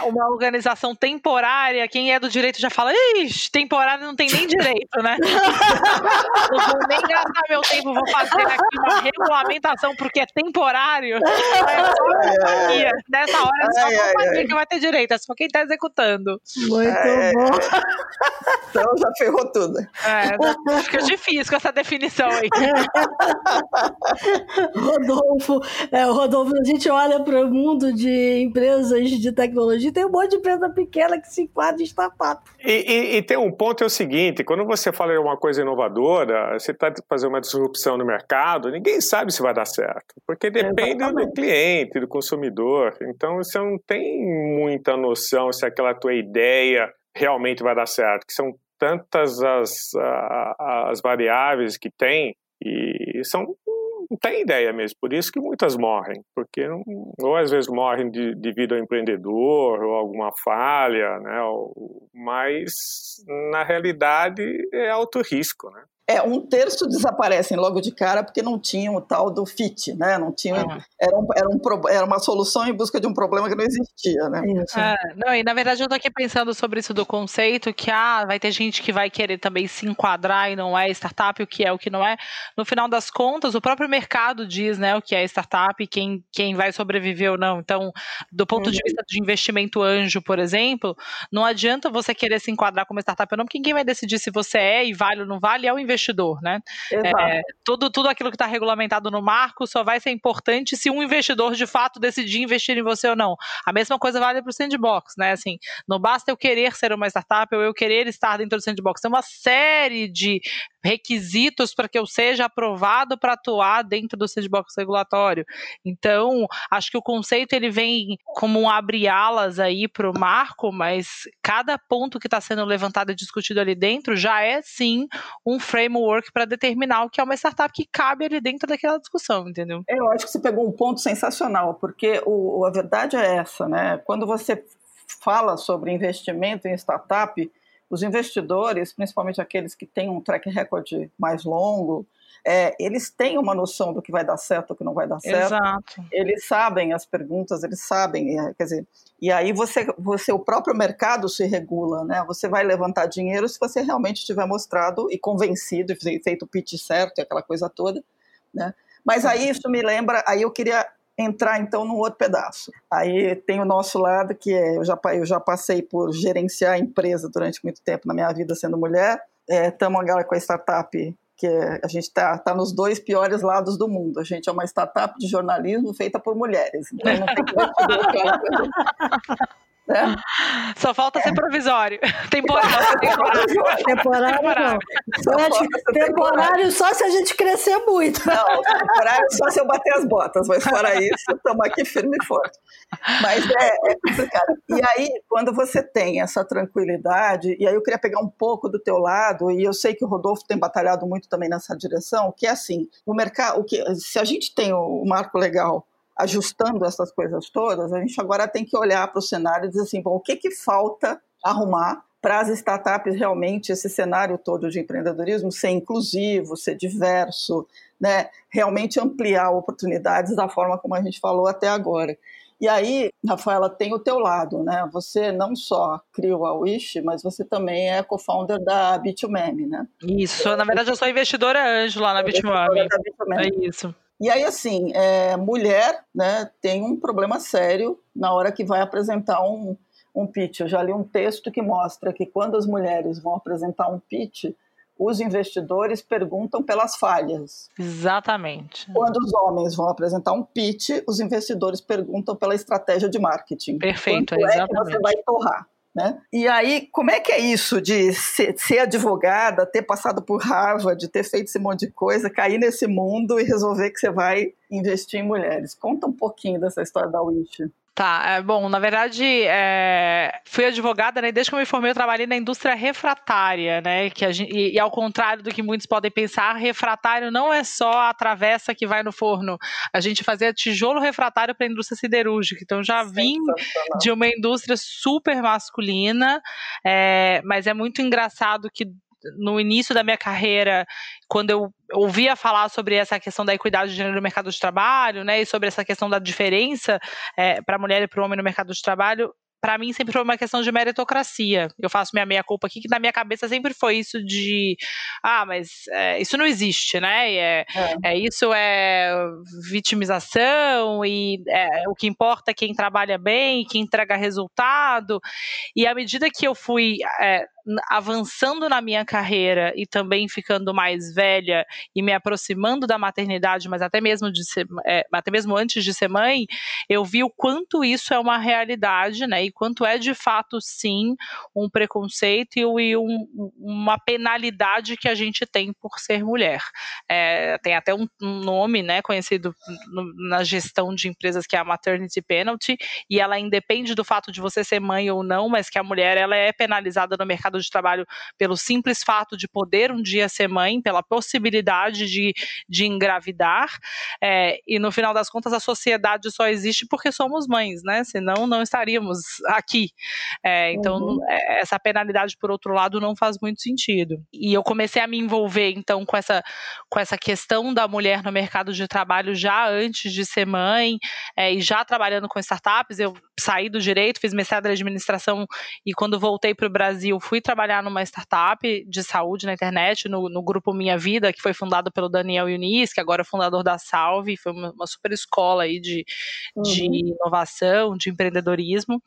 uma organização temporária, quem é do direito já fala, ixi, temporária não tem nem direito, né? não vou nem gastar meu tempo, vou fazer aqui uma regulamentação porque é temporário. É só. Nessa hora é só a companhia que vai ter direito, é só quem está executando. Muito bom. Então já ferrou tudo. É, fica difícil com essa definição aí. [LAUGHS] Rodolfo, é, Rodolfo, a gente olha para o mundo de empresas de tecnologia, tem um monte de empresa pequena que se enquadra em startup. E, e, e tem um ponto, é o seguinte, quando você fala em uma coisa inovadora, você está fazendo uma disrupção no mercado, ninguém sabe se vai dar certo, porque depende Exatamente. do cliente, do consumidor, então você não tem muita noção se aquela tua ideia realmente vai dar certo, que são tantas as, as variáveis que tem e são não tem ideia mesmo, por isso que muitas morrem, porque não, ou às vezes morrem de, devido ao empreendedor ou alguma falha, né, ou, mas na realidade é alto risco, né. É, um terço desaparecem logo de cara porque não tinham o tal do fit, né? Não tinham, uhum. era, um, era, um, era uma solução em busca de um problema que não existia, né? É, não, e na verdade eu tô aqui pensando sobre isso do conceito, que ah, vai ter gente que vai querer também se enquadrar e não é startup, o que é, o que não é. No final das contas, o próprio mercado diz, né, o que é startup, quem, quem vai sobreviver ou não. Então, do ponto uhum. de vista de investimento anjo, por exemplo, não adianta você querer se enquadrar como startup ou não, porque quem vai decidir se você é e vale ou não vale é o investidor investidor, né? É, tudo, tudo aquilo que está regulamentado no marco só vai ser importante se um investidor de fato decidir investir em você ou não. A mesma coisa vale para o sandbox, né? Assim, não basta eu querer ser uma startup ou eu querer estar dentro do sandbox. Tem uma série de requisitos para que eu seja aprovado para atuar dentro do sandbox regulatório. Então, acho que o conceito ele vem como um abre-alas aí para o marco, mas cada ponto que está sendo levantado e discutido ali dentro já é sim um framework para determinar o que é uma startup que cabe ali dentro daquela discussão, entendeu? Eu acho que você pegou um ponto sensacional, porque o, a verdade é essa, né? Quando você fala sobre investimento em startup, os investidores, principalmente aqueles que têm um track record mais longo, é, eles têm uma noção do que vai dar certo ou que não vai dar certo. Exato. Eles sabem as perguntas, eles sabem, é, quer dizer, e aí você, você, o próprio mercado se regula, né? Você vai levantar dinheiro se você realmente tiver mostrado e convencido e feito o pitch certo e aquela coisa toda, né? Mas aí isso me lembra, aí eu queria entrar então num outro pedaço. Aí tem o nosso lado que é, eu já, eu já passei por gerenciar empresa durante muito tempo na minha vida sendo mulher, estamos é, agora com a startup que é, a gente está tá nos dois piores lados do mundo. A gente é uma startup de jornalismo feita por mulheres. Então não tem que [LAUGHS] Né? Só falta ser provisório. Temporário. Temporário, temporário não. temporário só se a gente crescer muito. Não, temporário só se eu bater as botas, mas fora isso, estamos aqui firme e forte. Mas é, é complicado. E aí, quando você tem essa tranquilidade, e aí eu queria pegar um pouco do teu lado, e eu sei que o Rodolfo tem batalhado muito também nessa direção, que é assim, o mercado, o que, se a gente tem o marco legal ajustando essas coisas todas, a gente agora tem que olhar para o cenário e dizer assim, bom, o que, que falta arrumar para as startups realmente esse cenário todo de empreendedorismo ser inclusivo, ser diverso, né, realmente ampliar oportunidades da forma como a gente falou até agora. E aí, Rafaela, tem o teu lado, né? Você não só criou a Wish, mas você também é co-founder da Bit2Meme, né? Isso, na verdade eu sou investidora anjo lá na Bit2Meme. É isso. E aí, assim, é, mulher né, tem um problema sério na hora que vai apresentar um, um pitch. Eu já li um texto que mostra que quando as mulheres vão apresentar um pitch, os investidores perguntam pelas falhas. Exatamente. Quando os homens vão apresentar um pitch, os investidores perguntam pela estratégia de marketing. Perfeito, Quanto exatamente. é que você vai torrar? Né? E aí, como é que é isso de ser, ser, advogada, ter passado por Harvard, ter feito esse monte de coisa, cair nesse mundo e resolver que você vai investir em mulheres? Conta um pouquinho dessa história da Wish. Tá, é, bom, na verdade, é, fui advogada, né? Desde que eu me formei, eu trabalhei na indústria refratária, né? Que gente, e, e, ao contrário do que muitos podem pensar, refratário não é só a travessa que vai no forno. A gente fazia tijolo refratário para a indústria siderúrgica. Então já vim de uma indústria super masculina, é, mas é muito engraçado que no início da minha carreira, quando eu ouvia falar sobre essa questão da equidade de gênero no mercado de trabalho, né, e sobre essa questão da diferença é, para a mulher e para o homem no mercado de trabalho, para mim sempre foi uma questão de meritocracia. Eu faço minha meia culpa aqui, que na minha cabeça sempre foi isso de ah, mas é, isso não existe, né? É, é. é, isso é vitimização e é, o que importa é quem trabalha bem, quem entrega resultado. E à medida que eu fui é, avançando na minha carreira e também ficando mais velha e me aproximando da maternidade, mas até mesmo de ser, é, até mesmo antes de ser mãe, eu vi o quanto isso é uma realidade, né? E quanto é de fato sim um preconceito e um, uma penalidade que a gente tem por ser mulher. É, tem até um, nome, né, conhecido no, na gestão de empresas que é a maternity penalty, e ela independe do fato de você ser mãe ou não, mas que a mulher ela é penalizada no mercado mercado de trabalho pelo simples fato de poder um dia ser mãe, pela possibilidade de, de engravidar, é, e no final das contas a sociedade só existe porque somos mães, né? Senão não estaríamos aqui. É, então uhum. É, essa penalidade, por outro lado, não faz muito sentido. E eu comecei a me envolver então com essa, com essa questão da mulher no mercado de trabalho já antes de ser mãe, é, e já trabalhando com startups, eu saí do direito, fiz mestrado em administração e quando voltei para o Brasil fui trabalhar numa startup de saúde na internet, no, no, grupo Minha Vida, que foi fundado pelo Daniel Yunis, que agora é fundador da Salve, foi uma, uma super escola aí de, uhum. de inovação, de empreendedorismo.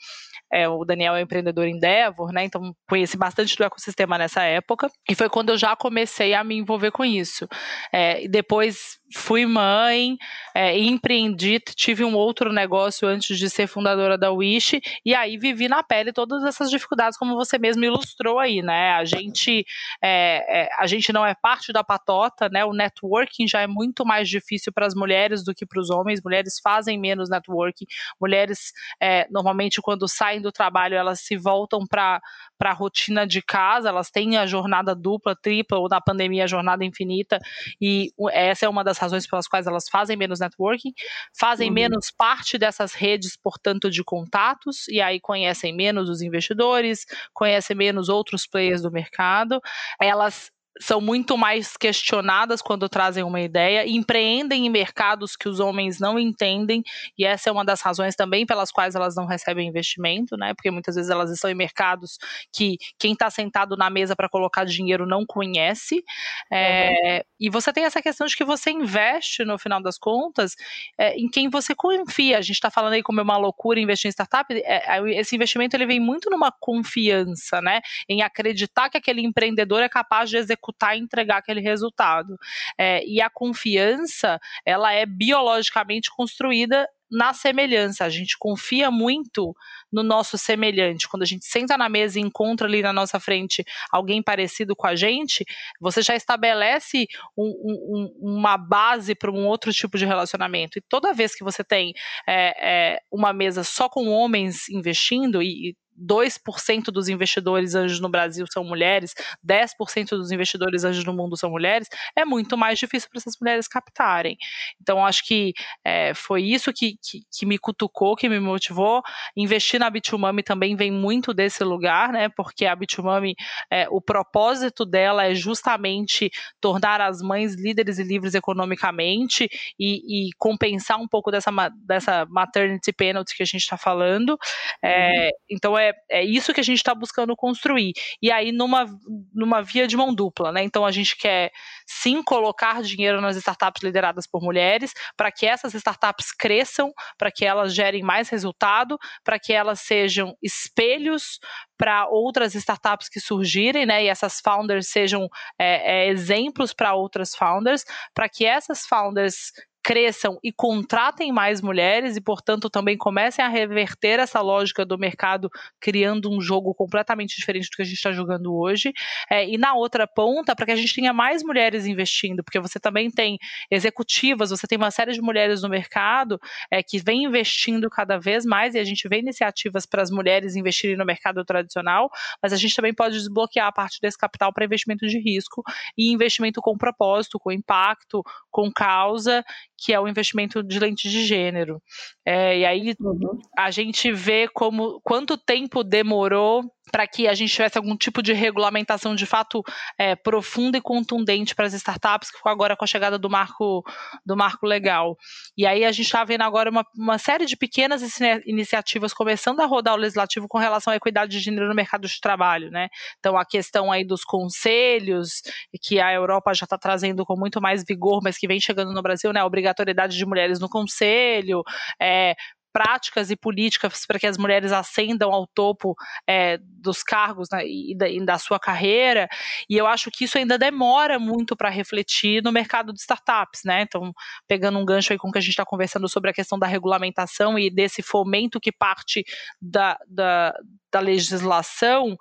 É, o Daniel é empreendedor em Endeavor, né? Então conheci bastante do ecossistema nessa época. E foi quando eu já comecei a me envolver com isso. É, depois fui mãe, é, empreendi, tive um outro negócio antes de ser fundadora da Wish, e aí vivi na pele todas essas dificuldades, como você mesmo ilustrou aí, né? A gente, é, é, a gente não é parte da patota, né? O networking já é muito mais difícil para as mulheres do que para os homens. Mulheres fazem menos networking. Mulheres, é, normalmente, quando saem do trabalho, elas se voltam para a rotina de casa, elas têm a jornada dupla, tripla, ou na pandemia a jornada infinita, e essa é uma das razões pelas quais elas fazem menos networking, fazem uhum. menos parte dessas redes, portanto, de contatos, e aí conhecem menos os investidores, conhecem menos outros players do mercado, elas são muito mais questionadas quando trazem uma ideia, empreendem em mercados que os homens não entendem, e essa é uma das razões também pelas quais elas não recebem investimento, né? Porque muitas vezes elas estão em mercados que quem está sentado na mesa para colocar dinheiro não conhece. É, uhum. E você tem essa questão de que você investe, no final das contas, é, em quem você confia. A gente está falando aí como é uma loucura investir em startup. É, é, esse investimento ele vem muito numa confiança, né? Em acreditar que aquele empreendedor é capaz de executar executar e entregar aquele resultado. É, e a confiança, ela é biologicamente construída na semelhança. A gente confia muito no nosso semelhante. Quando a gente senta na mesa e encontra ali na nossa frente alguém parecido com a gente, você já estabelece um, um, uma base para um outro tipo de relacionamento. E toda vez que você tem é, é, uma mesa só com homens investindo, e 2% dos investidores anjos no Brasil são mulheres, 10% dos investidores anjos no mundo são mulheres, é muito mais difícil para essas mulheres captarem. Então, acho que é, foi isso que, que, que, me cutucou, que me motivou. Investir na Bitumami também vem muito desse lugar, né? Porque a Bitumami, é, o propósito dela é justamente tornar as mães líderes e livres economicamente e, e compensar um pouco dessa, dessa maternity penalty que a gente está falando. É, uhum. Então, é é, é isso que a gente está buscando construir. E aí, numa, numa via de mão dupla, né? Então, a gente quer sim colocar dinheiro nas startups lideradas por mulheres, para que essas startups cresçam, para que elas gerem mais resultado, para que elas sejam espelhos para outras startups que surgirem, né? E essas founders sejam é, é, exemplos para outras founders, para que essas founders cresçam e contratem mais mulheres e, portanto, também comecem a reverter essa lógica do mercado, criando um jogo completamente diferente do que a gente está jogando hoje. É, e na outra ponta, para que a gente tenha mais mulheres investindo, porque você também tem executivas, você tem uma série de mulheres no mercado é, que vem investindo cada vez mais e a gente vê iniciativas para as mulheres investirem no mercado tradicional, mas a gente também pode desbloquear a parte desse capital para investimento de risco e investimento com propósito, com impacto, com causa que é o investimento de lente de gênero. É, e aí uhum. a gente vê como quanto tempo demorou para que a gente tivesse algum tipo de regulamentação de fato é, profunda e contundente para as startups, que ficou agora com a chegada do marco, do marco legal. E aí a gente está vendo agora uma, uma série de pequenas iniciativas começando a rodar o legislativo com relação à equidade de gênero no mercado de trabalho, né? Então a questão aí dos conselhos, que a Europa já está trazendo com muito mais vigor, mas que vem chegando no Brasil, né? A obrigatoriedade de mulheres no conselho, é, práticas e políticas para que as mulheres ascendam ao topo é, dos cargos né, e, da, e, da, sua carreira. E eu acho que isso ainda demora muito para refletir no mercado de startups, né? Então, pegando um gancho aí com o que a gente está conversando sobre a questão da regulamentação e desse fomento que parte da, da da legislação,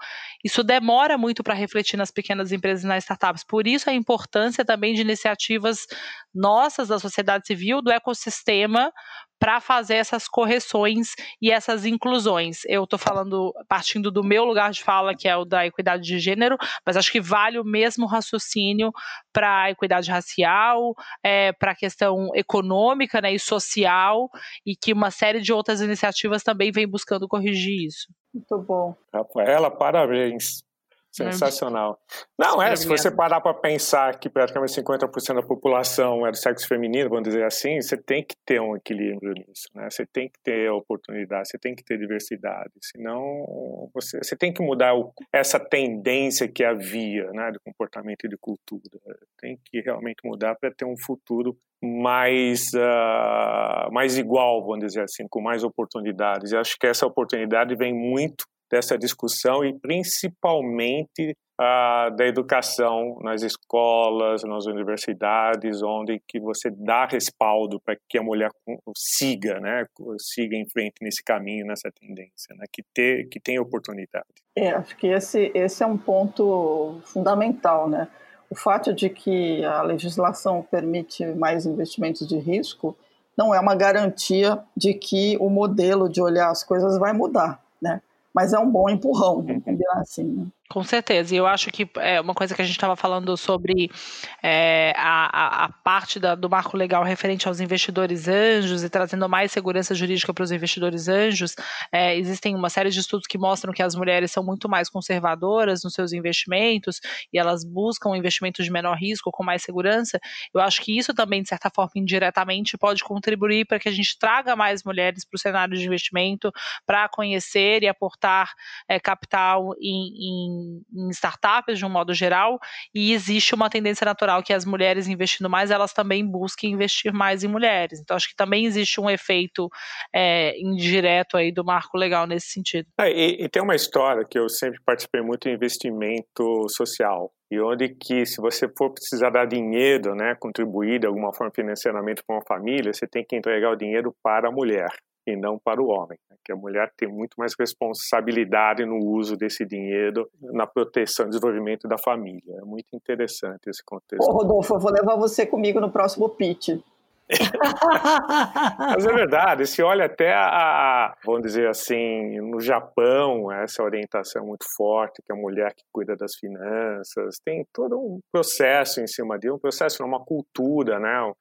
isso demora muito para refletir nas pequenas empresas e nas startups. Por isso a importância também de iniciativas nossas da sociedade civil, do ecossistema, para fazer essas correções e essas inclusões. Eu estou falando, partindo do meu lugar de fala, que é o da equidade de gênero, mas acho que vale o mesmo raciocínio para a equidade racial, é, para a questão econômica né, e social, e que uma série de outras iniciativas também vem buscando corrigir isso. Muito bom. Rafaela, parabéns. Sensacional. Não, é, se você parar para pensar que praticamente 50% da população é do sexo feminino, vamos dizer assim, você tem que ter um equilíbrio nisso, né? Você tem que ter oportunidade, você tem que ter diversidade, senão você, você tem que mudar o, essa tendência que havia, né, de comportamento e de cultura. Tem que realmente mudar para ter um futuro mais, uh, mais igual, vamos dizer assim, com mais oportunidades. E acho que essa oportunidade vem muito dessa discussão e principalmente da educação nas escolas, nas universidades, onde que você dá respaldo para que a mulher siga, né, siga em frente nesse caminho, nessa tendência, né, que ter, que tem oportunidade. É, acho que esse esse é um ponto fundamental, né? O fato de que a legislação permite mais investimentos de risco não é uma garantia de que o modelo de olhar as coisas vai mudar, né? Mas é um bom empurrão, vamos combinar assim. Né? Com certeza, e eu acho que é uma coisa que a gente estava falando sobre é, a, a, parte da, do marco legal referente aos investidores anjos e trazendo mais segurança jurídica para os investidores anjos. É, existem uma série de estudos que mostram que as mulheres são muito mais conservadoras nos seus investimentos e elas buscam investimentos de menor risco, com mais segurança. Eu acho que isso também, de certa forma, indiretamente, pode contribuir para que a gente traga mais mulheres para o cenário de investimento, para conhecer e aportar é, capital em, em em, startups de um modo geral, e existe uma tendência natural que as mulheres investindo mais, elas também busquem investir mais em mulheres. Então, acho que também existe um efeito é, indireto aí do marco legal nesse sentido. É, e, e tem uma história que eu sempre participei muito em investimento social e onde que se você for precisar dar dinheiro, né, contribuir de alguma forma financeiramente para uma família, você tem que entregar o dinheiro para a mulher e não para o homem. Né? Que a mulher tem muito mais responsabilidade no uso desse dinheiro na proteção e desenvolvimento da família. É muito interessante esse contexto. Ô, Rodolfo, eu vou levar você comigo no próximo pitch. [LAUGHS] Mas é verdade, se olha até a, vamos dizer assim, no Japão, essa orientação é muito forte, que é a mulher que cuida das finanças, tem todo um processo em cima disso, um processo, uma cultura, né?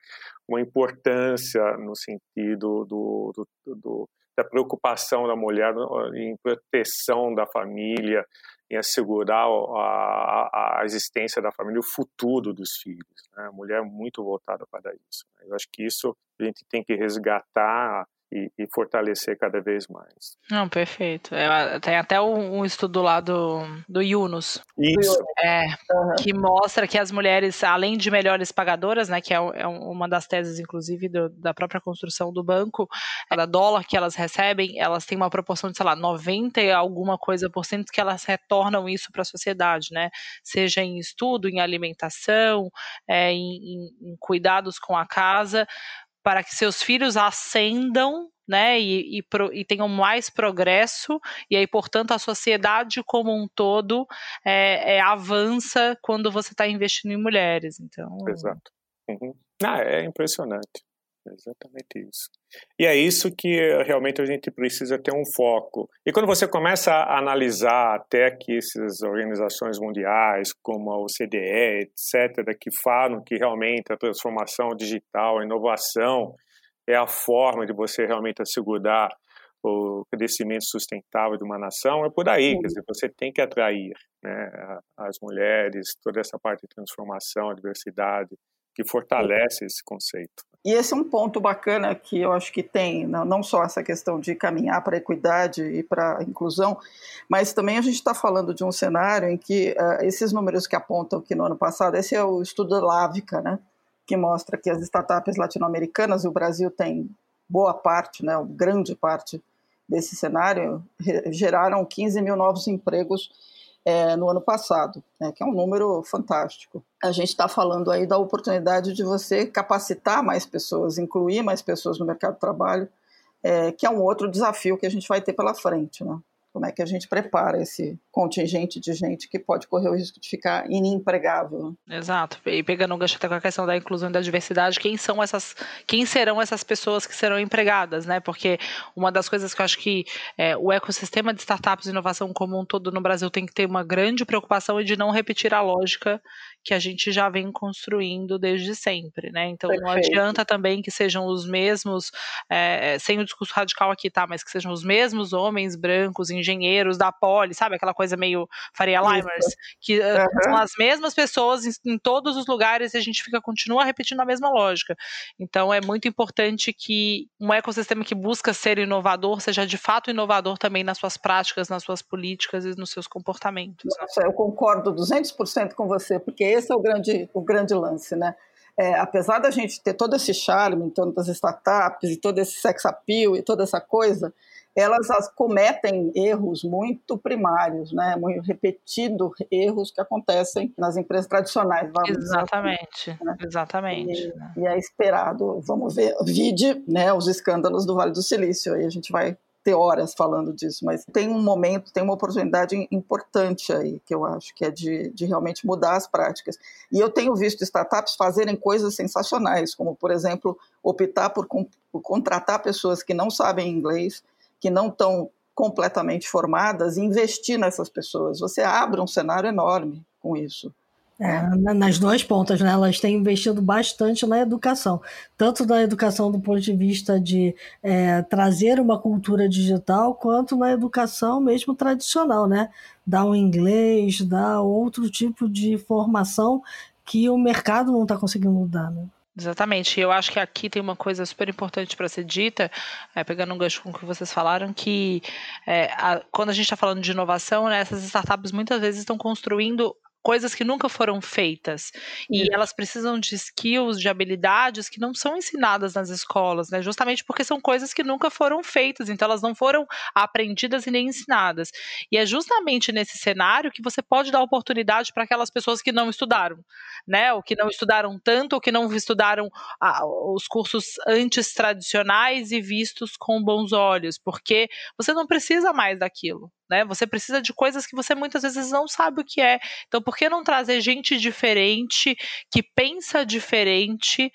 Uma importância no sentido do, do, do, da preocupação da mulher em proteção da família, em assegurar a, a, existência da família, o futuro dos filhos. Né? A mulher é muito voltada para isso. Né? Eu acho que isso a gente tem que resgatar e, e, fortalecer cada vez mais. Não, perfeito. É, tem até um, um, estudo lá do, do Yunus. Isso. É, uhum. Que mostra que as mulheres, além de melhores pagadoras, né, que é, é uma das teses, inclusive, do, da própria construção do banco, cada dólar que elas recebem, elas têm uma proporção de, sei lá, 90 e alguma coisa por cento que elas retornam isso para a sociedade, né? Seja em estudo, em alimentação, é, em, em, em cuidados com a casa, para que seus filhos ascendam né, e, e, pro, e, tenham mais progresso, e aí, portanto, a sociedade como um todo é, é avança quando você está investindo em mulheres. Então... Exato. Uhum. Ah, é impressionante. Exatamente isso. E é isso que realmente a gente precisa ter um foco. E quando você começa a analisar até que essas organizações mundiais, como a OCDE, etc., que falam que realmente a transformação digital, a inovação é a forma de você realmente assegurar o crescimento sustentável de uma nação, é por aí, quer dizer, você tem que atrair né, as mulheres, toda essa parte de transformação, a diversidade, que fortalece esse conceito. E esse é um ponto bacana que eu acho que tem, não só essa questão de caminhar para a equidade e para a inclusão, mas também a gente está falando de um cenário em que uh, esses números que apontam que no ano passado, esse é o estudo da Lávica, né, que mostra que as startups latino-americanas, e o Brasil tem boa parte, né, grande parte desse cenário, geraram 15 mil novos empregos é, no ano passado, né, que é um número fantástico. A gente está falando aí da oportunidade de você capacitar mais pessoas, incluir mais pessoas no mercado de trabalho, é, que é um outro desafio que a gente vai ter pela frente. Né? Como é que a gente prepara esse contingente de gente que pode correr o risco de ficar inempregável? Exato. E pegando um gancho até com a questão da inclusão e da diversidade, quem são essas, quem serão essas pessoas que serão empregadas, né? Porque uma das coisas que eu acho que é, o ecossistema de startups e inovação como um todo no Brasil tem que ter uma grande preocupação é de não repetir a lógica que a gente já vem construindo desde sempre, né? Então Perfeito. não adianta também que sejam os mesmos, é, sem o discurso radical aqui, tá? Mas que sejam os mesmos homens brancos, engenheiros da Poli, sabe? Aquela coisa meio Faria Limers, que uhum. são as mesmas pessoas em, em, todos os lugares e a gente fica continua repetindo a mesma lógica. Então é muito importante que um ecossistema que busca ser inovador seja de fato inovador também nas suas práticas, nas suas políticas e nos seus comportamentos. Nossa, eu concordo 200% com você, porque esse é o grande, o grande lance, né? É, apesar da gente ter todo esse charme em torno das startups e todo esse sex appeal e toda essa coisa, elas cometem erros muito primários, né? Muito repetindo erros que acontecem nas empresas tradicionais. exatamente, assim, né? exatamente. E, e, é esperado, vamos ver, vide, né, os escândalos do Vale do Silício, aí a gente vai ter horas falando disso, mas tem um momento, tem uma oportunidade importante aí, que eu acho que é de, de realmente mudar as práticas. E eu tenho visto startups fazerem coisas sensacionais, como, por exemplo, optar por, por contratar pessoas que não sabem inglês, que não estão completamente formadas investir nessas pessoas. Você abre um cenário enorme com isso. É, nas duas pontas, né? Elas têm investido bastante na educação, tanto na educação do ponto de vista de é, trazer uma cultura digital, quanto na educação mesmo tradicional, né? Dar um inglês, dar outro tipo de formação que o mercado não está conseguindo dar, né? Exatamente. Eu acho que aqui tem uma coisa super importante para ser dita, é, pegando um gancho com o que vocês falaram, que é, a, quando a gente está falando de inovação, né, essas startups muitas vezes estão construindo coisas que nunca foram feitas. E elas precisam de skills, de habilidades que não são ensinadas nas escolas, né? Justamente porque são coisas que nunca foram feitas, então elas não foram aprendidas e nem ensinadas. E é justamente nesse cenário que você pode dar oportunidade para aquelas pessoas que não estudaram, né? Ou que não estudaram tanto, ou que não estudaram ah, os cursos antes tradicionais e vistos com bons olhos, porque você não precisa mais daquilo né? Você precisa de coisas que você muitas vezes não sabe o que é. Então, por que não trazer gente diferente, que pensa diferente,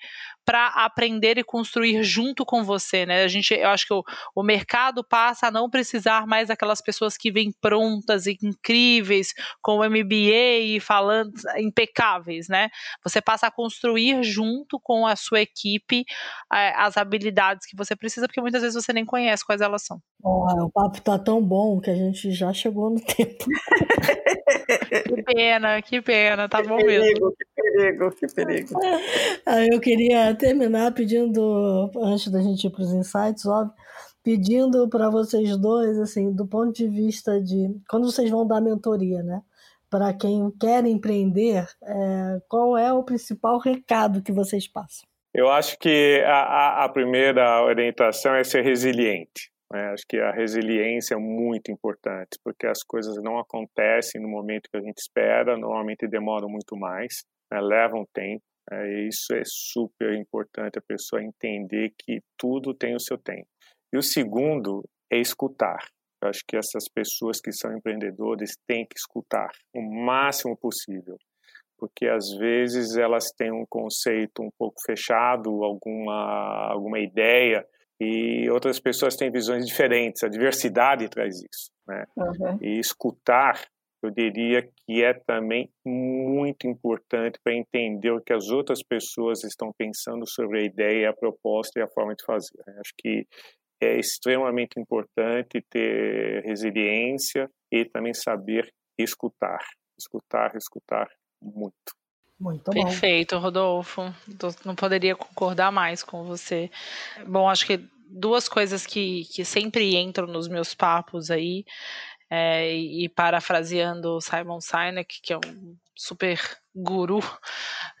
para aprender e construir junto com você, né? A gente, eu acho que o, o mercado passa a não precisar mais daquelas pessoas que vêm prontas e incríveis com o MBA e falando impecáveis, né? Você passa a construir junto com a sua equipe é, as habilidades que você precisa, porque muitas vezes você nem conhece quais elas são. Oh, o papo tá tão bom que a gente já chegou no tempo. [LAUGHS] que pena, que pena, tá que bom perigo, mesmo. Que perigo, que perigo. Eu queria terminar pedindo, antes da gente ir para os insights, óbvio, pedindo para vocês dois, assim, do ponto de vista de quando vocês vão dar mentoria, né? Para quem quer empreender, é, qual é o principal recado que vocês passam? Eu acho que a, a primeira orientação é ser resiliente. Né? Acho que a resiliência é muito importante, porque as coisas não acontecem no momento que a gente espera, normalmente demoram muito mais, né? levam tempo. É, isso é super importante a pessoa entender que tudo tem o seu tempo. E o segundo é escutar. Eu acho que essas pessoas que são empreendedores têm que escutar o máximo possível, porque às vezes elas têm um conceito um pouco fechado, alguma alguma ideia e outras pessoas têm visões diferentes. A diversidade traz isso, né? Uhum. E escutar eu diria que é também muito importante para entender o que as outras pessoas estão pensando sobre a ideia, a proposta e a forma de fazer. Né? Acho que é extremamente importante ter resiliência e também saber escutar, escutar, escutar muito. Muito bom. Perfeito, Rodolfo. Não poderia concordar mais com você. Bom, acho que duas coisas que, que sempre entram nos meus papos aí é, e parafraseando Simon Sinek, que é um super guru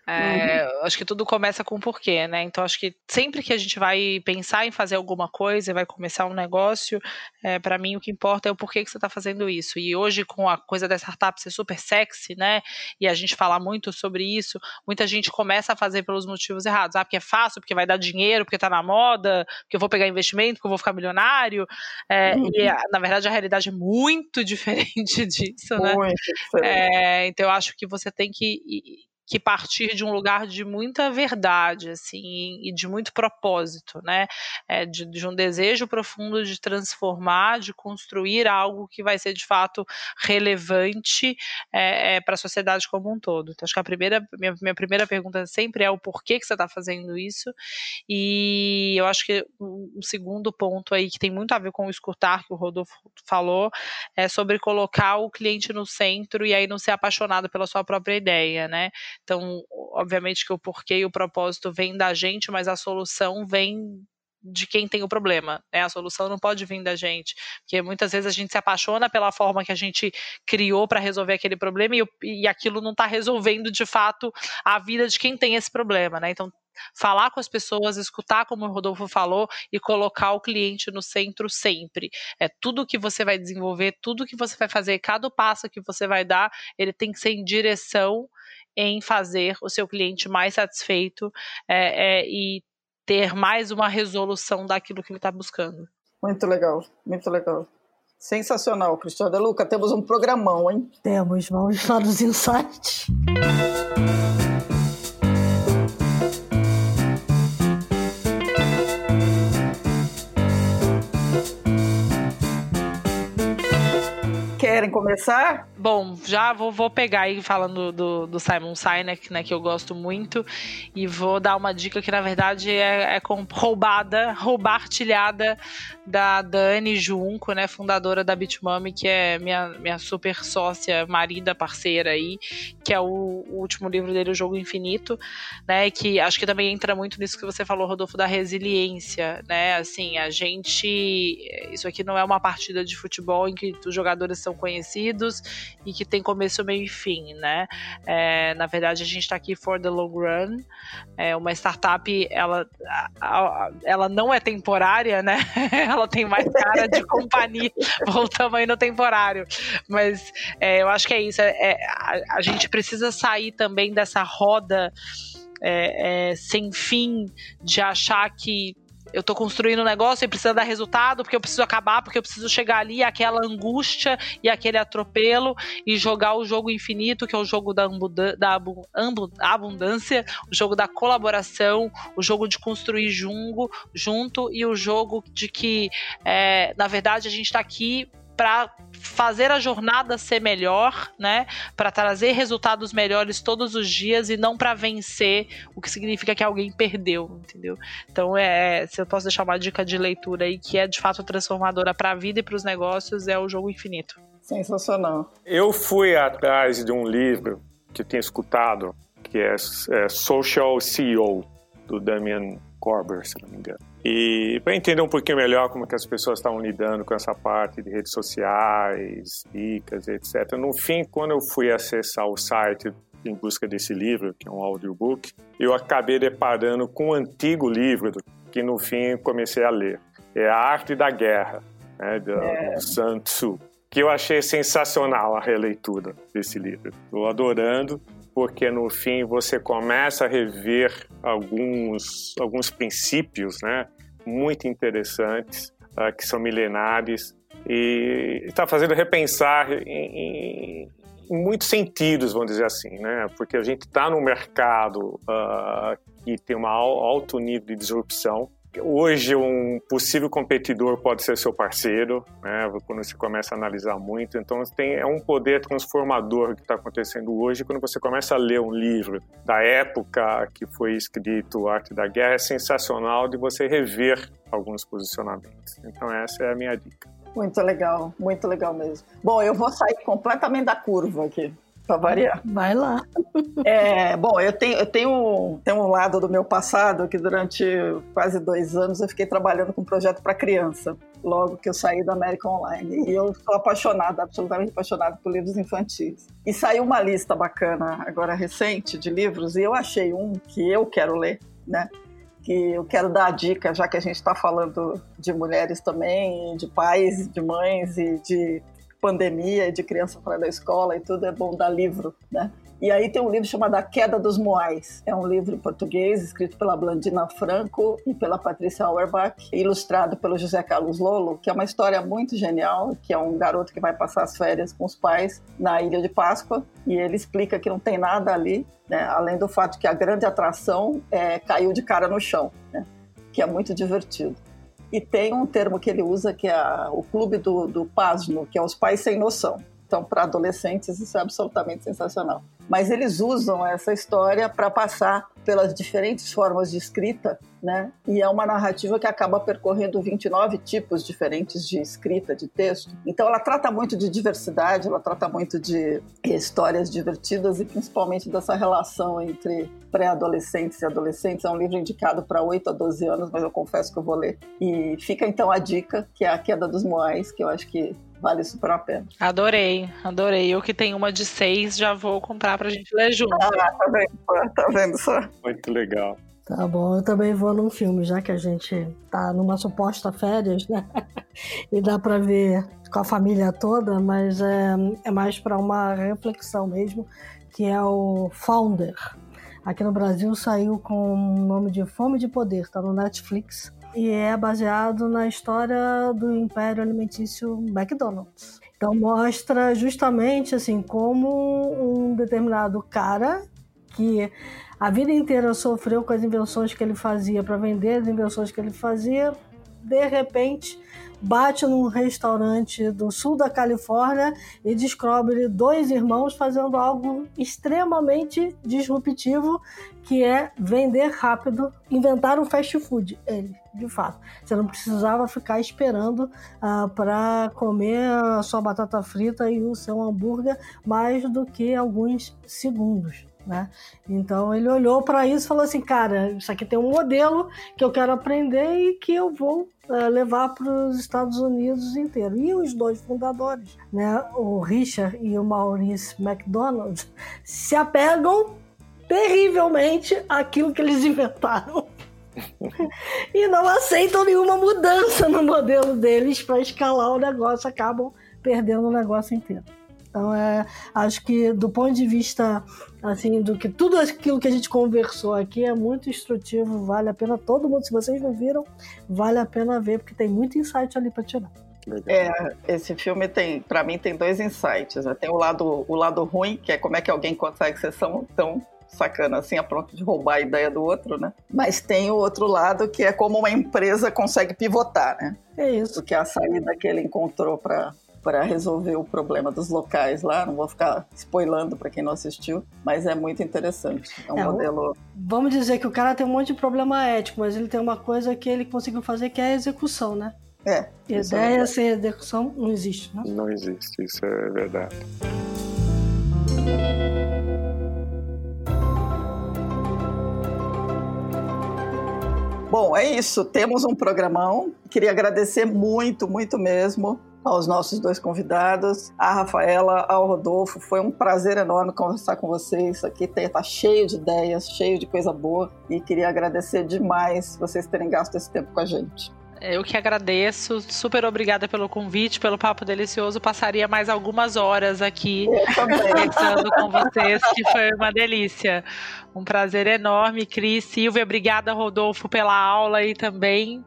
é, uhum. Acho que tudo começa com um porquê, né? Então, acho que sempre que a gente vai pensar em fazer alguma coisa, vai começar um negócio, é, para mim o que importa é o porquê que você está fazendo isso. E hoje, com a coisa da startup ser super sexy, né? E a gente falar muito sobre isso, muita gente começa a fazer pelos motivos errados. Ah, porque é fácil, porque vai dar dinheiro, porque está na moda, porque eu vou pegar investimento, porque eu vou ficar milionário. É, uhum. E, na verdade, a realidade é muito [LAUGHS] diferente disso, né? Muito é, então, eu acho que você tem que que partir de um lugar de muita verdade, assim, e de muito propósito, né? É, de, de, um desejo profundo de transformar, de construir algo que vai ser de fato relevante é, é, para a sociedade como um todo. Então, acho que a primeira, minha, minha primeira pergunta sempre é o porquê que você está fazendo isso, e eu acho que um segundo ponto aí que tem muito a ver com o escutar que o Rodolfo falou é sobre colocar o cliente no centro e aí não ser apaixonado pela sua própria ideia, né? Então, obviamente que o porquê e o propósito vem da gente, mas a solução vem de quem tem o problema, né? A solução não pode vir da gente, porque muitas vezes a gente se apaixona pela forma que a gente criou para resolver aquele problema e, e aquilo não está resolvendo de fato a vida de quem tem esse problema, né? Então falar com as pessoas, escutar como o Rodolfo falou e colocar o cliente no centro sempre. É tudo que você vai desenvolver, tudo que você vai fazer, cada passo que você vai dar, ele tem que ser em direção em fazer o seu cliente mais satisfeito é, é, e ter mais uma resolução daquilo que ele está buscando. Muito legal, muito legal. Sensacional, Cristiano Luca. Temos um programão, hein? Temos, vamos para os insights. Começar? Bom, já vou, vou pegar aí falando do, do Simon Sinek, né, que eu gosto muito, e vou dar uma dica que na verdade é, é roubada, roubartilhada da Dani Junco, né, fundadora da Bitmami, que é minha, minha super sócia, marida, parceira aí, que é o, o, último livro dele, O Jogo Infinito, né, que acho que também entra muito nisso que você falou, Rodolfo, da resiliência, né, assim, a gente, isso aqui não é uma partida de futebol em que os jogadores são conhecidos e que tem começo, meio e fim, né? É, na verdade, a gente está aqui for the long run. É uma startup, ela, ela não é temporária, né? [LAUGHS] ela tem mais cara de [LAUGHS] companhia. Voltamos aí no temporário. Mas é, eu acho que é isso. É, é, a, a gente precisa sair também dessa roda é, é, sem fim de achar que eu tô construindo um negócio e precisa dar resultado, porque eu preciso acabar, porque eu preciso chegar ali, aquela angústia e aquele atropelo e jogar o jogo infinito, que é o jogo da, da abundância, o jogo da colaboração, o jogo de construir jungo, junto e o jogo de que, é, na verdade, a gente está aqui para fazer a jornada ser melhor, né? Para trazer resultados melhores todos os dias e não para vencer, o que significa que alguém perdeu, entendeu? Então é, se eu posso deixar uma dica de leitura aí que é de fato transformadora para a vida e para os negócios é o jogo infinito. Sensacional. Eu fui atrás de um livro que eu tinha escutado, que é, é Social CEO do Damian Corber, se não me engano. E para entender um pouquinho melhor como que as pessoas estavam lidando com essa parte de redes sociais, dicas, etc. No fim, quando eu fui acessar o site em busca desse livro, que é um audiobook, eu acabei deparando com um antigo livro que no fim comecei a ler. É A Arte da Guerra, né, do, é. do Sun Tzu, que eu achei sensacional a releitura desse livro. Estou adorando porque no fim você começa a rever alguns, alguns princípios né, muito interessantes, uh, que são milenares, e está fazendo repensar em, em, em, muitos sentidos, vamos dizer assim, né? porque a gente está num mercado uh, que tem um alto nível de disrupção, Hoje, um possível competidor pode ser seu parceiro, né, quando você começa a analisar muito. Então, tem, é um poder transformador que está acontecendo hoje. Quando você começa a ler um livro da época que foi escrito Arte da Guerra, é sensacional de você rever alguns posicionamentos. Então, essa é a minha dica. Muito legal, muito legal mesmo. Bom, eu vou sair completamente da curva aqui para variar. Vai lá. É, bom, eu tenho, eu tenho, tenho um lado do meu passado que durante quase dois anos eu fiquei trabalhando com um projeto para criança, logo que eu saí da América Online. E eu sou apaixonada, absolutamente apaixonada por livros infantis. E saiu uma lista bacana, agora recente, de livros, e eu achei um que eu quero ler, né? que eu quero dar a dica, já que a gente está falando de mulheres também, de pais, de mães e de pandemia, de criança fora da escola e tudo, é bom dar livro, né? E aí tem um livro chamado A Queda dos Moais. É um livro em português, escrito pela Blandina Franco e pela Patrícia Auerbach, ilustrado pelo José Carlos Lolo, que é uma história muito genial, que é um garoto que vai passar as férias com os pais na Ilha de Páscoa, e ele explica que não tem nada ali, né, além do fato que a grande atração é, caiu de cara no chão, né, que é muito divertido. E tem um termo que ele usa que é o clube do, do pasmo, que é os pais sem noção. Então, para adolescentes, isso é absolutamente sensacional. Mas eles usam essa história para passar pelas diferentes formas de escrita, né? E é uma narrativa que acaba percorrendo 29 tipos diferentes de escrita, de texto. Então, ela trata muito de diversidade, ela trata muito de histórias divertidas e principalmente dessa relação entre pré-adolescentes e adolescentes. É um livro indicado para 8 a 12 anos, mas eu confesso que eu vou ler. E fica então a dica, que é A Queda dos Moais, que eu acho que Vale super a pena. Adorei, adorei. Eu que tenho uma de seis, já vou comprar pra gente ler junto. Ah, tá vendo, tá vendo só? Muito legal. Tá bom, eu também vou num filme, já que a gente tá numa suposta férias, né? [LAUGHS] e dá pra ver com a família toda, mas é, é mais para uma reflexão mesmo, que é o Founder. Aqui no Brasil saiu com o nome de Fome de Poder, tá no Netflix e é baseado na história do Império Alimentício McDonald's. Então mostra justamente assim como um determinado cara que a vida inteira sofreu com as invenções que ele fazia para vender, as invenções que ele fazia, de repente bate num restaurante do sul da Califórnia e descobre dois irmãos fazendo algo extremamente disruptivo, que é vender rápido, inventar um fast food. Ele, de fato, você não precisava ficar esperando uh, ah, para comer a sua batata frita e o seu hambúrguer mais do que alguns segundos. Né? Então ele olhou para isso e falou assim, cara, isso aqui tem um modelo que eu quero aprender e que eu vou uh, levar para os Estados Unidos inteiro. E os dois fundadores, né, o Richard e o Maurice McDonald, se apegam terrivelmente àquilo que eles inventaram. [LAUGHS] e não aceitam nenhuma mudança no modelo deles para escalar o negócio, acabam perdendo o negócio inteiro. Então, é, acho que do ponto de vista, assim, do que tudo aquilo que a gente conversou aqui é muito instrutivo, vale a pena todo mundo, se vocês não viram, vale a pena ver, porque tem muito insight ali para tirar. É, esse filme tem, para mim, tem dois insights. Né? Tem o lado, o lado ruim, que é como é que alguém consegue ser tão sacana assim, a ponto de roubar a ideia do outro, né? Mas tem o outro lado, que é como uma empresa consegue pivotar, né? É isso. Porque a saída que ele encontrou para para resolver o problema dos locais lá. Não vou ficar spoilando para quem não assistiu, mas é muito interessante. É um é, modelo. Vamos dizer que o cara tem um monte de problema ético, mas ele tem uma coisa que ele conseguiu fazer que é a execução, né? É. Ideia é sem execução não existe, né? Não existe, isso é verdade. Bom, é isso. Temos um programão. Queria agradecer muito, muito mesmo aos nossos dois convidados, a Rafaela, ao Rodolfo. Foi um prazer enorme conversar com vocês. Aqui está cheio de ideias, cheio de coisa boa. E queria agradecer demais vocês terem gasto esse tempo com a gente. Eu que agradeço, super obrigada pelo convite, pelo papo delicioso. Passaria mais algumas horas aqui conversando com vocês, que foi uma delícia. Um prazer enorme, Cris, Silvia, obrigada, Rodolfo, pela aula e também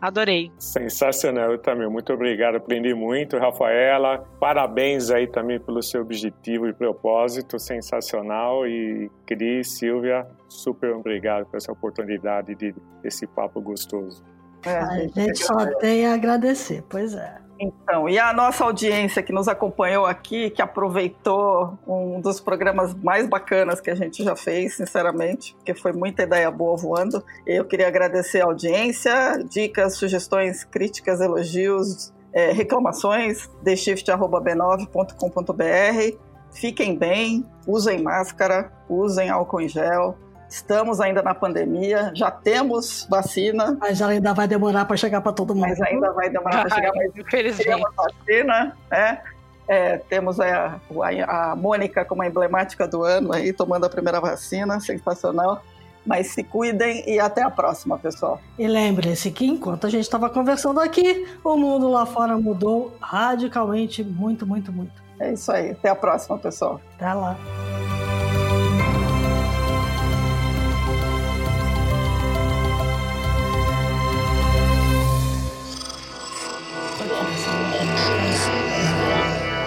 Adorei. Sensacional, eu também. Muito obrigado, aprendi muito, Rafaela. Parabéns aí também pelo seu objetivo e propósito, sensacional. E Cris, Silvia, super obrigado por essa oportunidade de esse papo gostoso. É, a gente só tem a agradecer, pois é. Então, e a nossa audiência que nos acompanhou aqui, que aproveitou um dos programas mais bacanas que a gente já fez, sinceramente, porque foi muita ideia boa voando. Eu queria agradecer a audiência, dicas, sugestões, críticas, elogios, é, reclamações, theshift.b9.com.br. Fiquem bem, usem máscara, usem álcool em gel, Estamos ainda na pandemia, já temos vacina. Mas ainda vai demorar para chegar para todo mundo. Mas ainda vai demorar para chegar, mas [LAUGHS] infelizmente. temos vacina, né? É, temos a, a, a Mônica como a emblemática do ano aí, tomando a primeira vacina, sensacional. Mas se cuidem e até a próxima, pessoal. E lembre-se que enquanto a gente estava conversando aqui, o mundo lá fora mudou radicalmente, muito, muito, muito. É isso aí. Até a próxima, pessoal. Até lá.